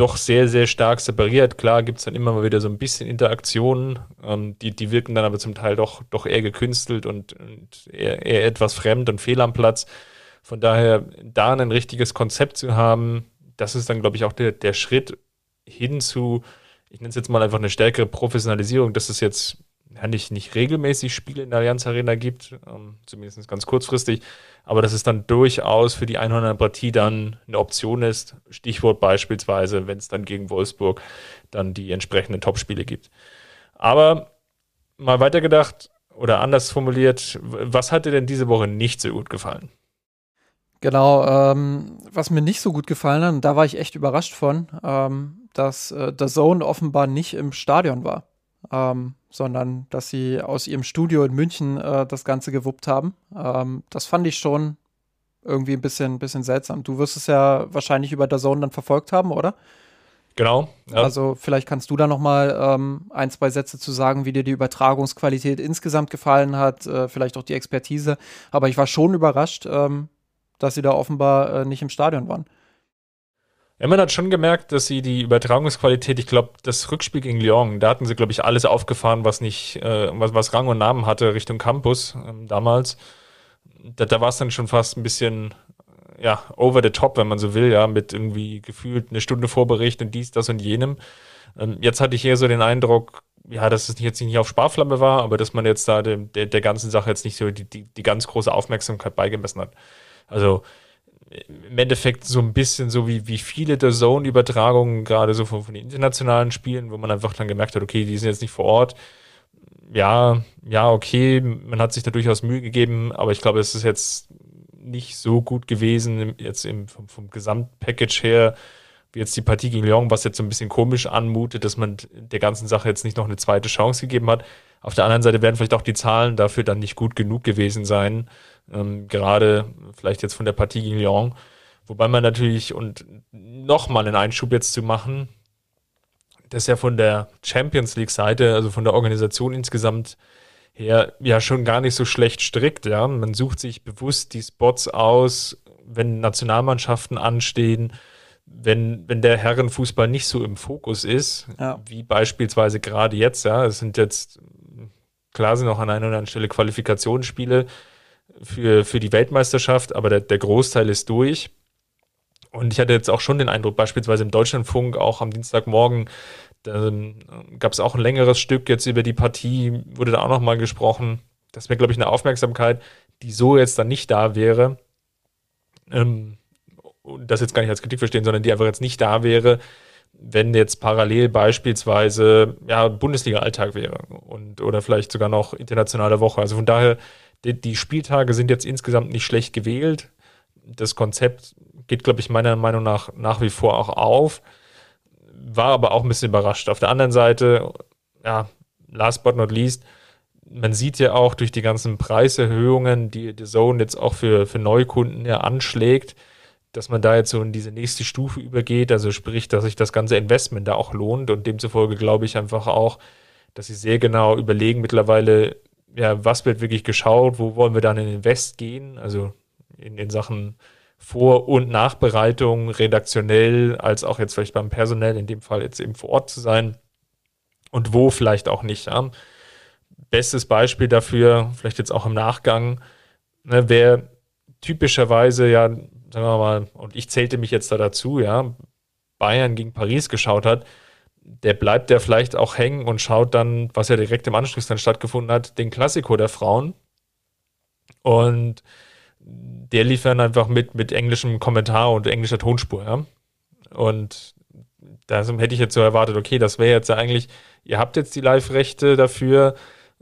doch sehr, sehr stark separiert. Klar gibt es dann immer mal wieder so ein bisschen Interaktionen, ähm, die, die wirken dann aber zum Teil doch, doch eher gekünstelt und, und eher, eher etwas fremd und fehl am Platz. Von daher, da ein richtiges Konzept zu haben, das ist dann, glaube ich, auch der, der Schritt hin zu, ich nenne es jetzt mal einfach eine stärkere Professionalisierung, dass es jetzt ja, nicht, nicht regelmäßig Spiele in der Allianz Arena gibt, ähm, zumindest ganz kurzfristig, aber dass es dann durchaus für die 100 Partie dann eine Option ist. Stichwort beispielsweise, wenn es dann gegen Wolfsburg dann die entsprechenden Topspiele gibt. Aber mal weitergedacht oder anders formuliert, was hat dir denn diese Woche nicht so gut gefallen? Genau, ähm, was mir nicht so gut gefallen hat, und da war ich echt überrascht von, ähm, dass äh, der Zone offenbar nicht im Stadion war. Ähm, sondern dass sie aus ihrem Studio in München äh, das Ganze gewuppt haben. Ähm, das fand ich schon irgendwie ein bisschen, bisschen seltsam. Du wirst es ja wahrscheinlich über der Zone dann verfolgt haben, oder? Genau. Ja. Also vielleicht kannst du da noch mal ähm, ein, zwei Sätze zu sagen, wie dir die Übertragungsqualität insgesamt gefallen hat, äh, vielleicht auch die Expertise. Aber ich war schon überrascht, ähm, dass sie da offenbar äh, nicht im Stadion waren. Ja, man hat schon gemerkt, dass sie die Übertragungsqualität, ich glaube, das Rückspiel gegen Lyon, da hatten sie, glaube ich, alles aufgefahren, was nicht, äh, was, was Rang und Namen hatte Richtung Campus ähm, damals. Da, da war es dann schon fast ein bisschen, ja, over the top, wenn man so will, ja, mit irgendwie gefühlt eine Stunde Vorbericht und dies, das und jenem. Ähm, jetzt hatte ich eher so den Eindruck, ja, dass es jetzt nicht auf Sparflamme war, aber dass man jetzt da dem, der, der ganzen Sache jetzt nicht so die, die, die ganz große Aufmerksamkeit beigemessen hat. Also, im Endeffekt so ein bisschen so wie, wie viele der Zone-Übertragungen, gerade so von, von den internationalen Spielen, wo man einfach dann gemerkt hat, okay, die sind jetzt nicht vor Ort. Ja, ja, okay, man hat sich da durchaus Mühe gegeben, aber ich glaube, es ist jetzt nicht so gut gewesen, jetzt im, vom, vom Gesamtpackage her, wie jetzt die Partie gegen Lyon, was jetzt so ein bisschen komisch anmutet, dass man der ganzen Sache jetzt nicht noch eine zweite Chance gegeben hat. Auf der anderen Seite werden vielleicht auch die Zahlen dafür dann nicht gut genug gewesen sein, ähm, gerade vielleicht jetzt von der Partie gegen Lyon. Wobei man natürlich, und nochmal einen Einschub jetzt zu machen, das ja von der Champions League-Seite, also von der Organisation insgesamt her, ja schon gar nicht so schlecht strickt. Ja? Man sucht sich bewusst die Spots aus, wenn Nationalmannschaften anstehen, wenn, wenn der Herrenfußball nicht so im Fokus ist, ja. wie beispielsweise gerade jetzt, ja, es sind jetzt, klar sind auch an einer oder anderen Stelle Qualifikationsspiele für, für die Weltmeisterschaft, aber der, der Großteil ist durch. Und ich hatte jetzt auch schon den Eindruck, beispielsweise im Deutschlandfunk, auch am Dienstagmorgen, ähm, gab es auch ein längeres Stück jetzt über die Partie, wurde da auch nochmal gesprochen. Das wäre, glaube ich, eine Aufmerksamkeit, die so jetzt dann nicht da wäre. Ähm, das jetzt gar nicht als Kritik verstehen, sondern die einfach jetzt nicht da wäre, wenn jetzt parallel beispielsweise ja, Bundesliga-Alltag wäre und oder vielleicht sogar noch internationale Woche. Also von daher, die, die Spieltage sind jetzt insgesamt nicht schlecht gewählt. Das Konzept geht, glaube ich, meiner Meinung nach nach wie vor auch auf. War aber auch ein bisschen überrascht. Auf der anderen Seite, ja, last but not least, man sieht ja auch durch die ganzen Preiserhöhungen, die die Zone jetzt auch für, für Neukunden ja anschlägt, dass man da jetzt so in diese nächste Stufe übergeht, also sprich, dass sich das ganze Investment da auch lohnt und demzufolge glaube ich einfach auch, dass sie sehr genau überlegen mittlerweile, ja, was wird wirklich geschaut, wo wollen wir dann in Invest gehen, also in, in Sachen Vor- und Nachbereitung, redaktionell, als auch jetzt vielleicht beim Personell, in dem Fall jetzt eben vor Ort zu sein und wo vielleicht auch nicht. Ja. Bestes Beispiel dafür, vielleicht jetzt auch im Nachgang, ne, wer typischerweise ja sagen wir mal, und ich zählte mich jetzt da dazu, ja, Bayern gegen Paris geschaut hat, der bleibt ja vielleicht auch hängen und schaut dann, was ja direkt im Anschluss dann stattgefunden hat, den Klassiko der Frauen. Und der lief dann einfach mit, mit englischem Kommentar und englischer Tonspur, ja. Und da hätte ich jetzt so erwartet, okay, das wäre jetzt ja eigentlich, ihr habt jetzt die Live-Rechte dafür,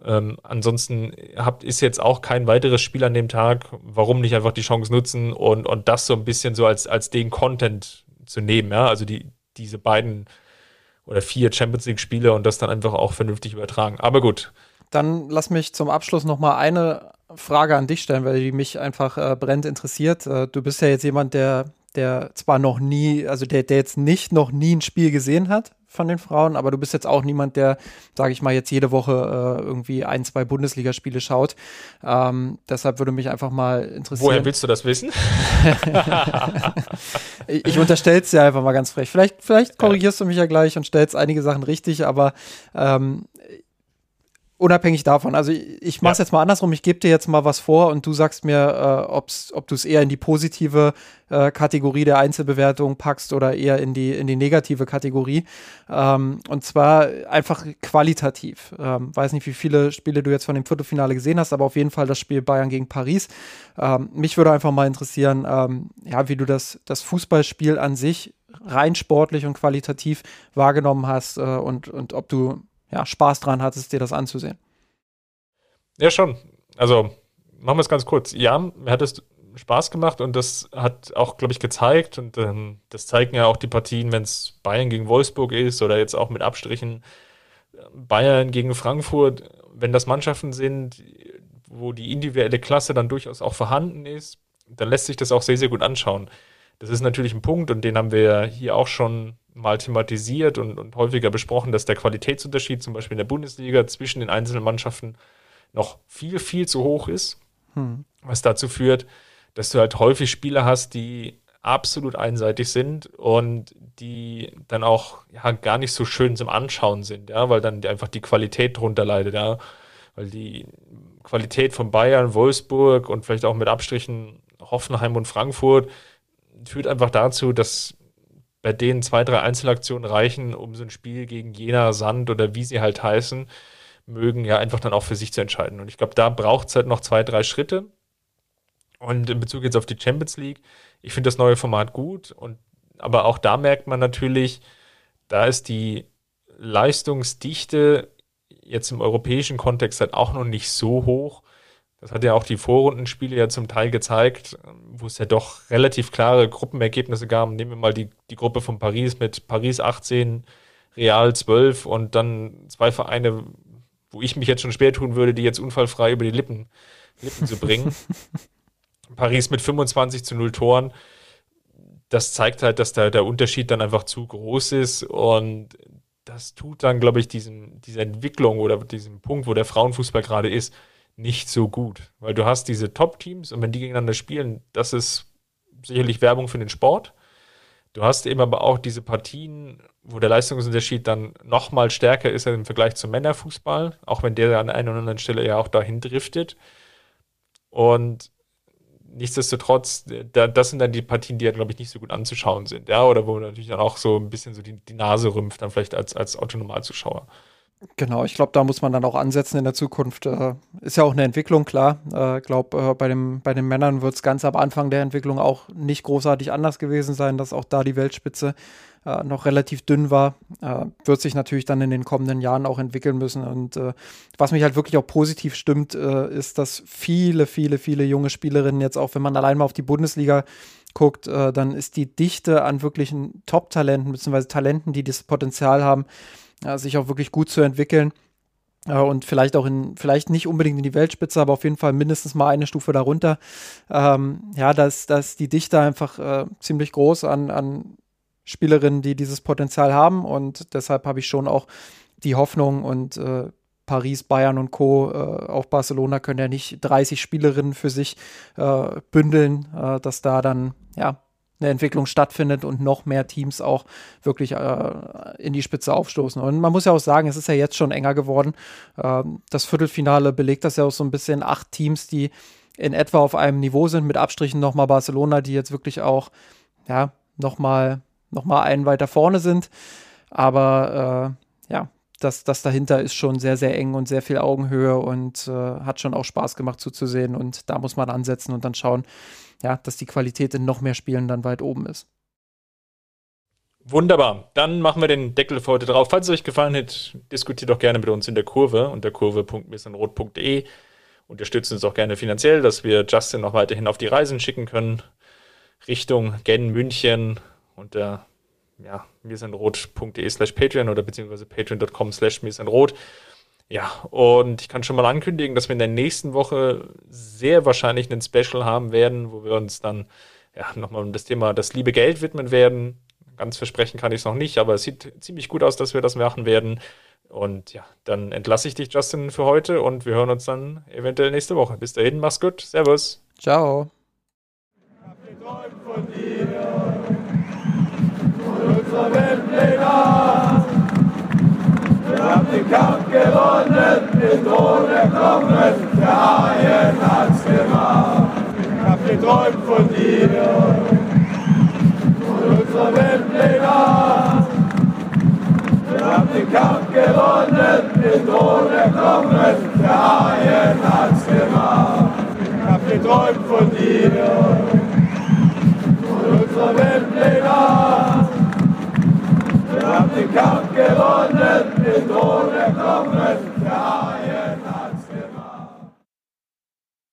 ähm, ansonsten habt, ist jetzt auch kein weiteres Spiel an dem Tag. Warum nicht einfach die Chance nutzen und, und das so ein bisschen so als, als den Content zu nehmen, ja? Also die, diese beiden oder vier Champions League-Spiele und das dann einfach auch vernünftig übertragen. Aber gut. Dann lass mich zum Abschluss nochmal eine Frage an dich stellen, weil die mich einfach äh, brennend interessiert. Äh, du bist ja jetzt jemand, der, der zwar noch nie, also der, der jetzt nicht noch nie ein Spiel gesehen hat, von den Frauen, aber du bist jetzt auch niemand, der, sage ich mal, jetzt jede Woche äh, irgendwie ein, zwei Bundesligaspiele schaut. Ähm, deshalb würde mich einfach mal interessieren. Woher willst du das wissen? ich, ich unterstelle es dir einfach mal ganz frech. Vielleicht, vielleicht korrigierst du mich ja gleich und stellst einige Sachen richtig, aber ähm, unabhängig davon, also ich mache es ja. jetzt mal andersrum, ich gebe dir jetzt mal was vor und du sagst mir, äh, ob's, ob du es eher in die positive äh, Kategorie der Einzelbewertung packst oder eher in die, in die negative Kategorie. Ähm, und zwar einfach qualitativ. Ähm, weiß nicht, wie viele Spiele du jetzt von dem Viertelfinale gesehen hast, aber auf jeden Fall das Spiel Bayern gegen Paris. Ähm, mich würde einfach mal interessieren, ähm, ja, wie du das, das Fußballspiel an sich rein sportlich und qualitativ wahrgenommen hast äh, und, und ob du ja, Spaß dran hattest, dir das anzusehen. Ja, schon. Also, machen wir es ganz kurz. Ja, mir hat es Spaß gemacht und das hat auch, glaube ich, gezeigt und ähm, das zeigen ja auch die Partien, wenn es Bayern gegen Wolfsburg ist oder jetzt auch mit Abstrichen Bayern gegen Frankfurt, wenn das Mannschaften sind, wo die individuelle Klasse dann durchaus auch vorhanden ist, dann lässt sich das auch sehr, sehr gut anschauen. Das ist natürlich ein Punkt und den haben wir hier auch schon mal thematisiert und, und häufiger besprochen, dass der Qualitätsunterschied zum Beispiel in der Bundesliga zwischen den einzelnen Mannschaften noch viel, viel zu hoch ist. Hm. Was dazu führt, dass du halt häufig Spieler hast, die absolut einseitig sind und die dann auch ja, gar nicht so schön zum Anschauen sind, ja, weil dann einfach die Qualität drunter leidet, ja. Weil die Qualität von Bayern, Wolfsburg und vielleicht auch mit Abstrichen Hoffenheim und Frankfurt führt einfach dazu, dass bei denen zwei, drei Einzelaktionen reichen, um so ein Spiel gegen Jena, Sand oder wie sie halt heißen, mögen, ja einfach dann auch für sich zu entscheiden. Und ich glaube, da braucht es halt noch zwei, drei Schritte. Und in Bezug jetzt auf die Champions League, ich finde das neue Format gut. Und, aber auch da merkt man natürlich, da ist die Leistungsdichte jetzt im europäischen Kontext halt auch noch nicht so hoch, Das hat ja auch die Vorrundenspiele ja zum Teil gezeigt, wo es ja doch relativ klare Gruppenergebnisse gab. Nehmen wir mal die, die Gruppe von Paris mit Paris 18, Real 12 und dann zwei Vereine, wo ich mich jetzt schon schwer tun würde, die jetzt unfallfrei über die Lippen, Lippen zu bringen. Paris mit 25 zu 0 Toren. Das zeigt halt, dass da der Unterschied dann einfach zu groß ist und das tut dann, glaube ich, diesen, diese Entwicklung oder diesen Punkt, wo der Frauenfußball gerade ist, nicht so gut. Weil du hast diese Top-Teams und wenn die gegeneinander spielen, das ist sicherlich Werbung für den Sport. Du hast eben aber auch diese Partien, wo der Leistungsunterschied dann nochmal stärker ist im Vergleich zum Männerfußball, auch wenn der an einer oder anderen Stelle ja auch dahin driftet. Und nichtsdestotrotz, da, das sind dann die Partien, die ja, glaube ich, nicht so gut anzuschauen sind, ja, oder wo natürlich dann auch so ein bisschen so die, die Nase rümpft, dann vielleicht als, als Autonomalzuschauer. Genau, ich glaube, da muss man dann auch ansetzen in der Zukunft. Äh, ist ja auch eine Entwicklung, klar. Ich äh, glaube, äh, bei, bei den Männern wird es ganz am Anfang der Entwicklung auch nicht großartig anders gewesen sein, dass auch da die Weltspitze äh, noch relativ dünn war. Äh, wird sich natürlich dann in den kommenden Jahren auch entwickeln müssen. Und äh, was mich halt wirklich auch positiv stimmt, ist, dass viele, viele, viele junge Spielerinnen jetzt auch, wenn man allein mal auf die Bundesliga guckt, dann ist die Dichte an wirklichen Top-Talenten, beziehungsweise Talenten, die das Potenzial haben, ja, sich auch wirklich gut zu entwickeln. Äh, und vielleicht auch in, vielleicht nicht unbedingt in die Weltspitze, aber auf jeden Fall mindestens mal eine Stufe darunter. Ähm, ja, dass, dass die Dichte einfach äh, ziemlich groß an, an Spielerinnen, die dieses Potenzial haben. Und deshalb habe ich schon auch die Hoffnung und äh, Paris, Bayern und Co., äh, auch Barcelona können ja nicht 30 Spielerinnen für sich äh, bündeln, äh, dass da dann ja eine Entwicklung stattfindet und noch mehr Teams auch wirklich äh, in die Spitze aufstoßen. Und man muss ja auch sagen, es ist ja jetzt schon enger geworden. Ähm, das Viertelfinale belegt das ja auch so ein bisschen. Acht Teams, die in etwa auf einem Niveau sind, mit Abstrichen nochmal Barcelona, die jetzt wirklich auch, ja, nochmal noch mal einen weiter vorne sind. Aber äh, ja, das, das dahinter ist schon sehr, sehr eng und sehr viel Augenhöhe und äh, hat schon auch Spaß gemacht zuzusehen. Und da muss man ansetzen und dann schauen, ja, dass die Qualität in noch mehr Spielen dann weit oben ist. Wunderbar. Dann machen wir den Deckel für heute drauf. Falls es euch gefallen hat, diskutiert doch gerne mit uns in der Kurve unter kurve.missenrot.de. Unterstützen uns auch gerne finanziell, dass wir Justin noch weiterhin auf die Reisen schicken können. Richtung Gen, München unter ja, mirsenrot.de slash Patreon oder beziehungsweise patreon.com slash mirsenrot. Ja, und ich kann schon mal ankündigen, dass wir in der nächsten Woche sehr wahrscheinlich einen Special haben werden, wo wir uns dann ja, nochmal um das Thema das liebe Geld widmen werden. Ganz versprechen kann ich es noch nicht, aber es sieht ziemlich gut aus, dass wir das machen werden. Und ja, dann entlasse ich dich, Justin, für heute und wir hören uns dann eventuell nächste Woche. Bis dahin, mach's gut. Servus. Ciao. Ich hab geträumt von dir, von unserer Weltpläne. Haben den Kampf gewonnen, den Thron erkommen, der Haien hat's gemacht. Ich hab geträumt von dir, von unserer Weltpläne. Wir haben den Kampf gewonnen, den Thron erkommen, der Haien hat's gemacht. Ich hab geträumt von dir, von unserer Weltpläne. Wir haben den Kampf gewonnen, die Drohne kommen, der ARD.